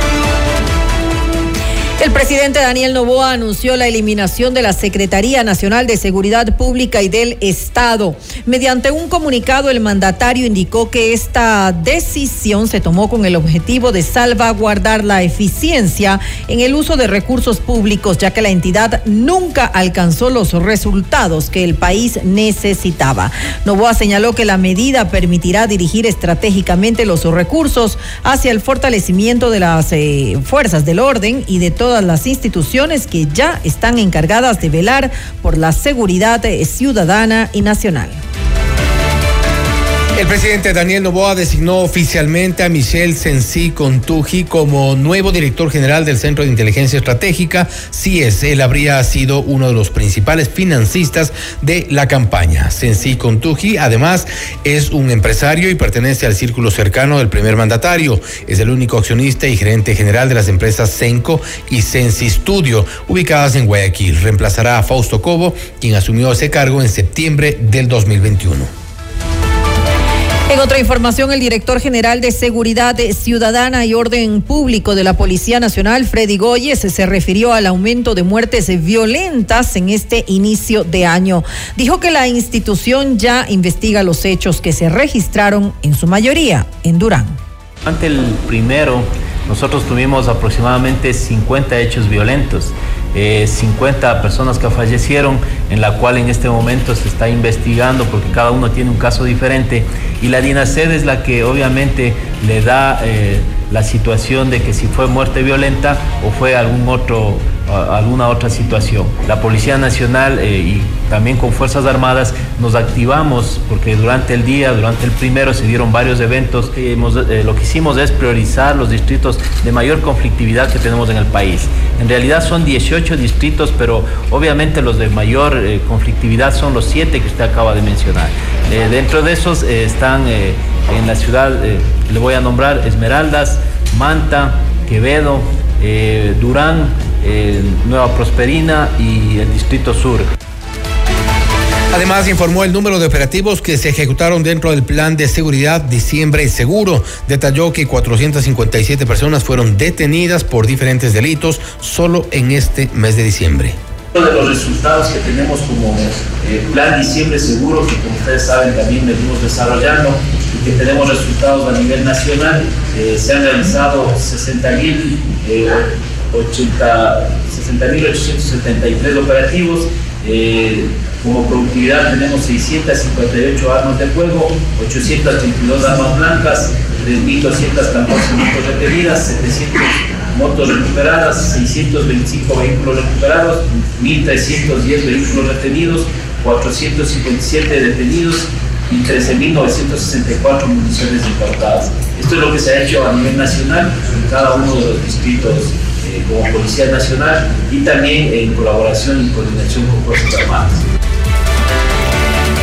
El presidente Daniel Novoa anunció la eliminación de la Secretaría Nacional de Seguridad Pública y del Estado. Mediante un comunicado, el mandatario indicó que esta decisión se tomó con el objetivo de salvaguardar la eficiencia en el uso de recursos públicos, ya que la entidad nunca alcanzó los resultados que el país necesitaba. Novoa señaló que la medida permitirá dirigir estratégicamente los recursos hacia el fortalecimiento de las eh, fuerzas del orden y de todas las instituciones que ya están encargadas de velar por la seguridad eh, ciudadana y nacional. El presidente Daniel Novoa designó oficialmente a Michelle Sensi Contuji como nuevo director general del Centro de Inteligencia Estratégica. CIES, él habría sido uno de los principales financistas de la campaña. Sensi Contuji, además, es un empresario y pertenece al círculo cercano del primer mandatario. Es el único accionista y gerente general de las empresas Senco y Sensi Studio, ubicadas en Guayaquil. Reemplazará a Fausto Cobo, quien asumió ese cargo en septiembre del 2021. En otra información, el director general de Seguridad Ciudadana y Orden Público de la Policía Nacional, Freddy Goyes, se refirió al aumento de muertes violentas en este inicio de año. Dijo que la institución ya investiga los hechos que se registraron en su mayoría en Durán. Ante el primero, nosotros tuvimos aproximadamente 50 hechos violentos. 50 eh, personas que fallecieron, en la cual en este momento se está investigando porque cada uno tiene un caso diferente. Y la DINASED es la que obviamente le da eh, la situación de que si fue muerte violenta o fue algún otro alguna otra situación. La Policía Nacional eh, y también con Fuerzas Armadas nos activamos porque durante el día, durante el primero se dieron varios eventos. Eh, lo que hicimos es priorizar los distritos de mayor conflictividad que tenemos en el país. En realidad son 18 distritos, pero obviamente los de mayor eh, conflictividad son los siete que usted acaba de mencionar. dentro de esos están en la ciudad, le voy a nombrar Esmeraldas, Manta, Quevedo, Durán, Nueva Prosperina y el Distrito Sur. Además, informó el número de operativos que se ejecutaron dentro del plan de seguridad Diciembre Seguro. Detalló que 457 personas fueron detenidas por diferentes delitos solo en este mes de diciembre. Uno de los resultados que tenemos como eh, plan Diciembre Seguro, que como ustedes saben también venimos desarrollando y que tenemos resultados a nivel nacional, eh, se han realizado 60 mil eh, 60.873 operativos. Eh, como productividad tenemos 658 armas de fuego, 832 armas blancas, 3.214 motos retenidas, 700 motos recuperadas, 625 vehículos recuperados, 1.310 vehículos retenidos, 457 detenidos y 13.964 municiones incautadas. Esto es lo que se ha hecho a nivel nacional en cada uno de los distritos eh, como Policía Nacional y también en colaboración y coordinación con Fuerzas Armadas.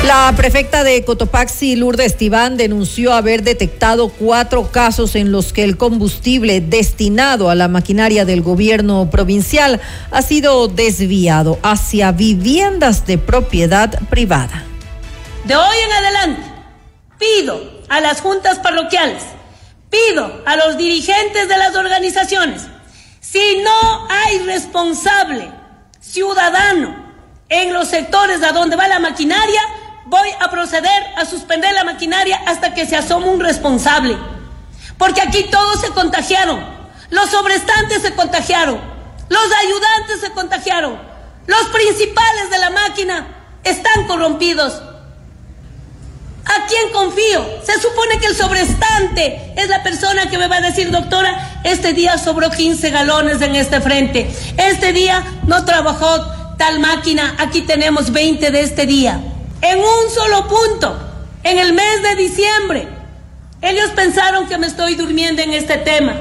La prefecta de Cotopaxi, Lourdes Estiván, denunció haber detectado cuatro casos en los que el combustible destinado a la maquinaria del gobierno provincial ha sido desviado hacia viviendas de propiedad privada. De hoy en adelante, pido a las juntas parroquiales, pido a los dirigentes de las organizaciones, si no hay responsable ciudadano en los sectores a donde va la maquinaria, voy a proceder a suspender la maquinaria hasta que se asome un responsable. Porque aquí todos se contagiaron. Los sobrestantes se contagiaron. Los ayudantes se contagiaron. Los principales de la máquina están corrompidos. ¿A quién confío? Se supone que el sobrestante es la persona que me va a decir, doctora, este día sobró 15 galones en este frente. Este día no trabajó tal máquina, aquí tenemos 20 de este día. En un solo punto, en el mes de diciembre. Ellos pensaron que me estoy durmiendo en este tema.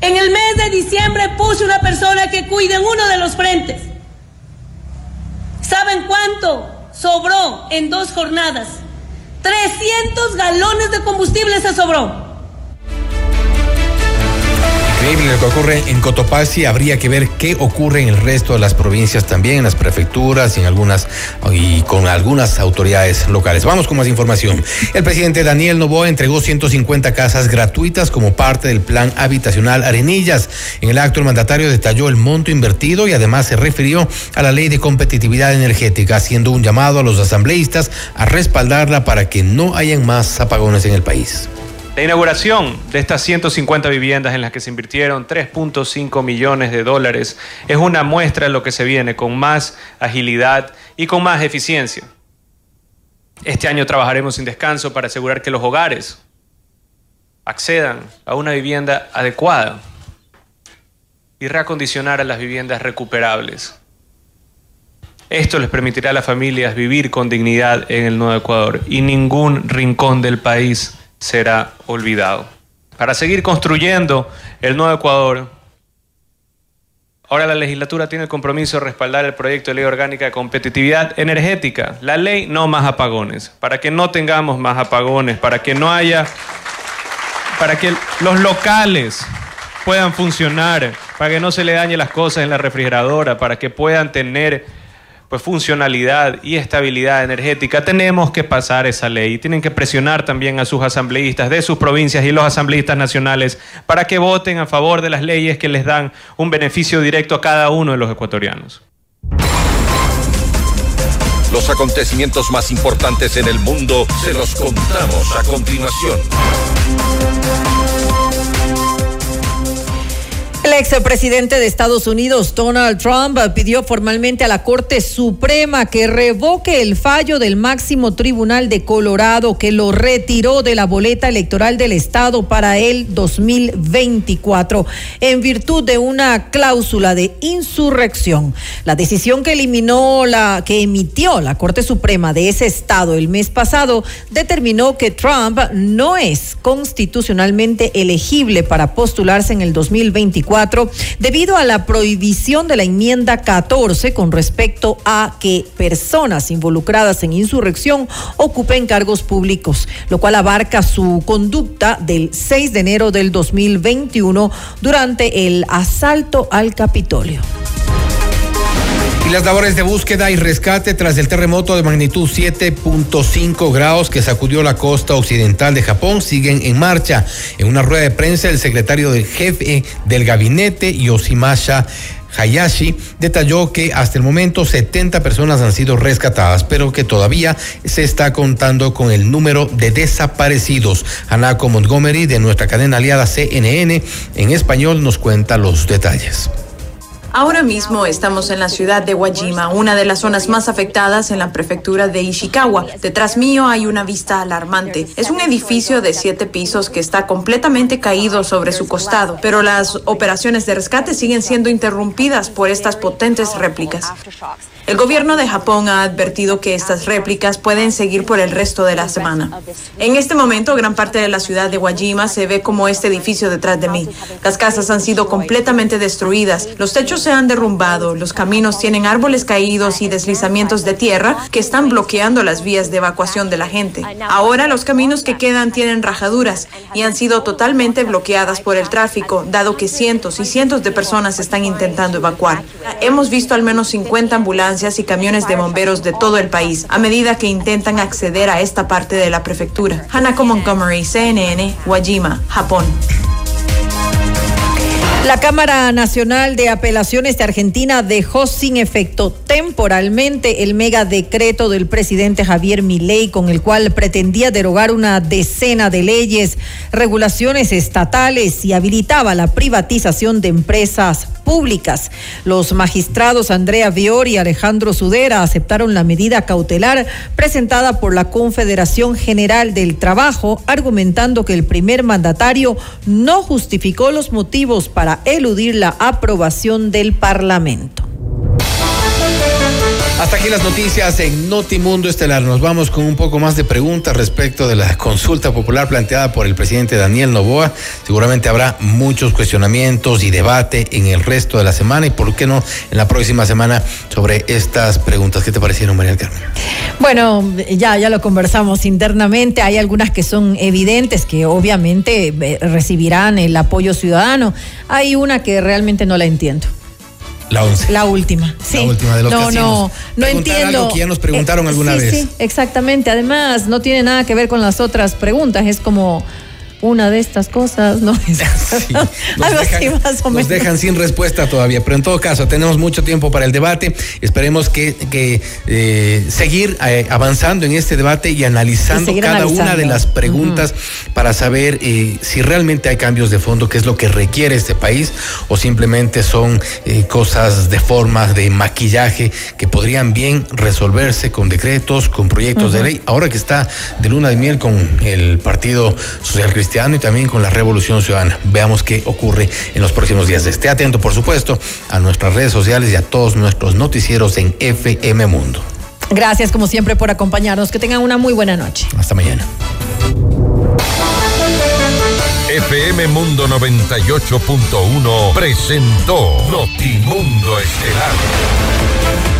En el mes de diciembre puse una persona que cuide en uno de los frentes. ¿Saben cuánto sobró en dos jornadas? 300 galones de combustible se sobró. Increíble lo que ocurre en Cotopaxi. Habría que ver qué ocurre en el resto de las provincias también, en las prefecturas y en algunas y con algunas autoridades locales. Vamos con más información. El presidente Daniel Novoa entregó 150 casas gratuitas como parte del plan habitacional Arenillas. En el acto el mandatario detalló el monto invertido y además se refirió a la ley de competitividad energética, haciendo un llamado a los asambleístas a respaldarla para que no hayan más apagones en el país. La inauguración de estas 150 viviendas en las que se invirtieron 3.5 millones de dólares es una muestra de lo que se viene con más agilidad y con más eficiencia. Este año trabajaremos sin descanso para asegurar que los hogares accedan a una vivienda adecuada y reacondicionar a las viviendas recuperables. Esto les permitirá a las familias vivir con dignidad en el Nuevo Ecuador y ningún rincón del país será olvidado. Para seguir construyendo el nuevo Ecuador, ahora la legislatura tiene el compromiso de respaldar el proyecto de ley orgánica de competitividad energética, la ley no más apagones, para que no tengamos más apagones, para que no haya, para que los locales puedan funcionar, para que no se le dañe las cosas en la refrigeradora, para que puedan tener pues funcionalidad y estabilidad energética, tenemos que pasar esa ley. Tienen que presionar también a sus asambleístas de sus provincias y los asambleístas nacionales para que voten a favor de las leyes que les dan un beneficio directo a cada uno de los ecuatorianos. Los acontecimientos más importantes en el mundo se los contamos a continuación. El expresidente de Estados Unidos, Donald Trump, pidió formalmente a la Corte Suprema que revoque el fallo del máximo tribunal de Colorado que lo retiró de la boleta electoral del Estado para el 2024 en virtud de una cláusula de insurrección. La decisión que eliminó la que emitió la Corte Suprema de ese estado el mes pasado determinó que Trump no es constitucionalmente elegible para postularse en el 2024 debido a la prohibición de la enmienda 14 con respecto a que personas involucradas en insurrección ocupen cargos públicos, lo cual abarca su conducta del 6 de enero del 2021 durante el asalto al Capitolio. Y las labores de búsqueda y rescate tras el terremoto de magnitud 7.5 grados que sacudió la costa occidental de Japón siguen en marcha. En una rueda de prensa, el secretario del jefe del gabinete, Yoshimasa Hayashi detalló que hasta el momento 70 personas han sido rescatadas, pero que todavía se está contando con el número de desaparecidos. Hanako Montgomery de nuestra cadena aliada CNN en español nos cuenta los detalles. Ahora mismo estamos en la ciudad de Wajima, una de las zonas más afectadas en la prefectura de Ishikawa. Detrás mío hay una vista alarmante. Es un edificio de siete pisos que está completamente caído sobre su costado, pero las operaciones de rescate siguen siendo interrumpidas por estas potentes réplicas. El gobierno de Japón ha advertido que estas réplicas pueden seguir por el resto de la semana. En este momento, gran parte de la ciudad de Wajima se ve como este edificio detrás de mí. Las casas han sido completamente destruidas, los techos se han derrumbado, los caminos tienen árboles caídos y deslizamientos de tierra que están bloqueando las vías de evacuación de la gente. Ahora los caminos que quedan tienen rajaduras y han sido totalmente bloqueadas por el tráfico, dado que cientos y cientos de personas están intentando evacuar. Hemos visto al menos 50 ambulancias y camiones de bomberos de todo el país a medida que intentan acceder a esta parte de la prefectura. Hanako Montgomery, CNN, Wajima, Japón. La Cámara Nacional de Apelaciones de Argentina dejó sin efecto temporalmente el mega decreto del presidente Javier Milei con el cual pretendía derogar una decena de leyes, regulaciones estatales y habilitaba la privatización de empresas públicas. Los magistrados Andrea Vior y Alejandro Sudera aceptaron la medida cautelar presentada por la Confederación General del Trabajo, argumentando que el primer mandatario no justificó los motivos para eludir la aprobación del Parlamento. Hasta aquí las noticias en Notimundo Estelar. Nos vamos con un poco más de preguntas respecto de la consulta popular planteada por el presidente Daniel Novoa. Seguramente habrá muchos cuestionamientos y debate en el resto de la semana y por qué no en la próxima semana sobre estas preguntas. ¿Qué te parecieron, María Carmen? Bueno, ya, ya lo conversamos internamente. Hay algunas que son evidentes que obviamente eh, recibirán el apoyo ciudadano. Hay una que realmente no la entiendo. La once. La última. Sí. La última de los no, casinos. no, no entiendo. Algo que ya nos preguntaron Eh, alguna sí, vez. Sí, exactamente. Además, no tiene nada que ver con las otras preguntas. Es como una de estas cosas, ¿no? Algo así más o Nos menos. dejan sin respuesta todavía, pero en todo caso tenemos mucho tiempo para el debate. Esperemos que, que, eh, seguir eh, avanzando en este debate y analizando Y cada una de las preguntas para saber eh, si realmente hay cambios de fondo, qué es lo que requiere este país, o simplemente son cosas de formas de maquillaje que podrían bien resolverse con decretos, con proyectos de ley. Ahora que está de luna de miel con el Partido Social Cristiano y también con la Revolución Ciudadana. Veamos qué ocurre en los próximos días. Esté atento, por supuesto, a nuestras redes sociales y a todos nuestros noticieros en FM Mundo. Gracias, como siempre, por acompañarnos. Que tengan una muy buena noche. Hasta mañana. FM Mundo 98.1 presentó Notimundo Estelar.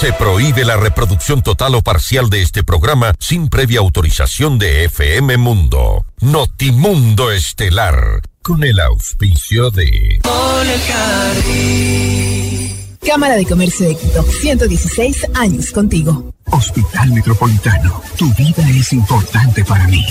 Se prohíbe la reproducción total o parcial de este programa sin previa autorización de FM Mundo. Notimundo Estelar, con el auspicio de... Cámara de Comercio de Quito, 116 años contigo. Hospital Metropolitano, tu vida es importante para mí.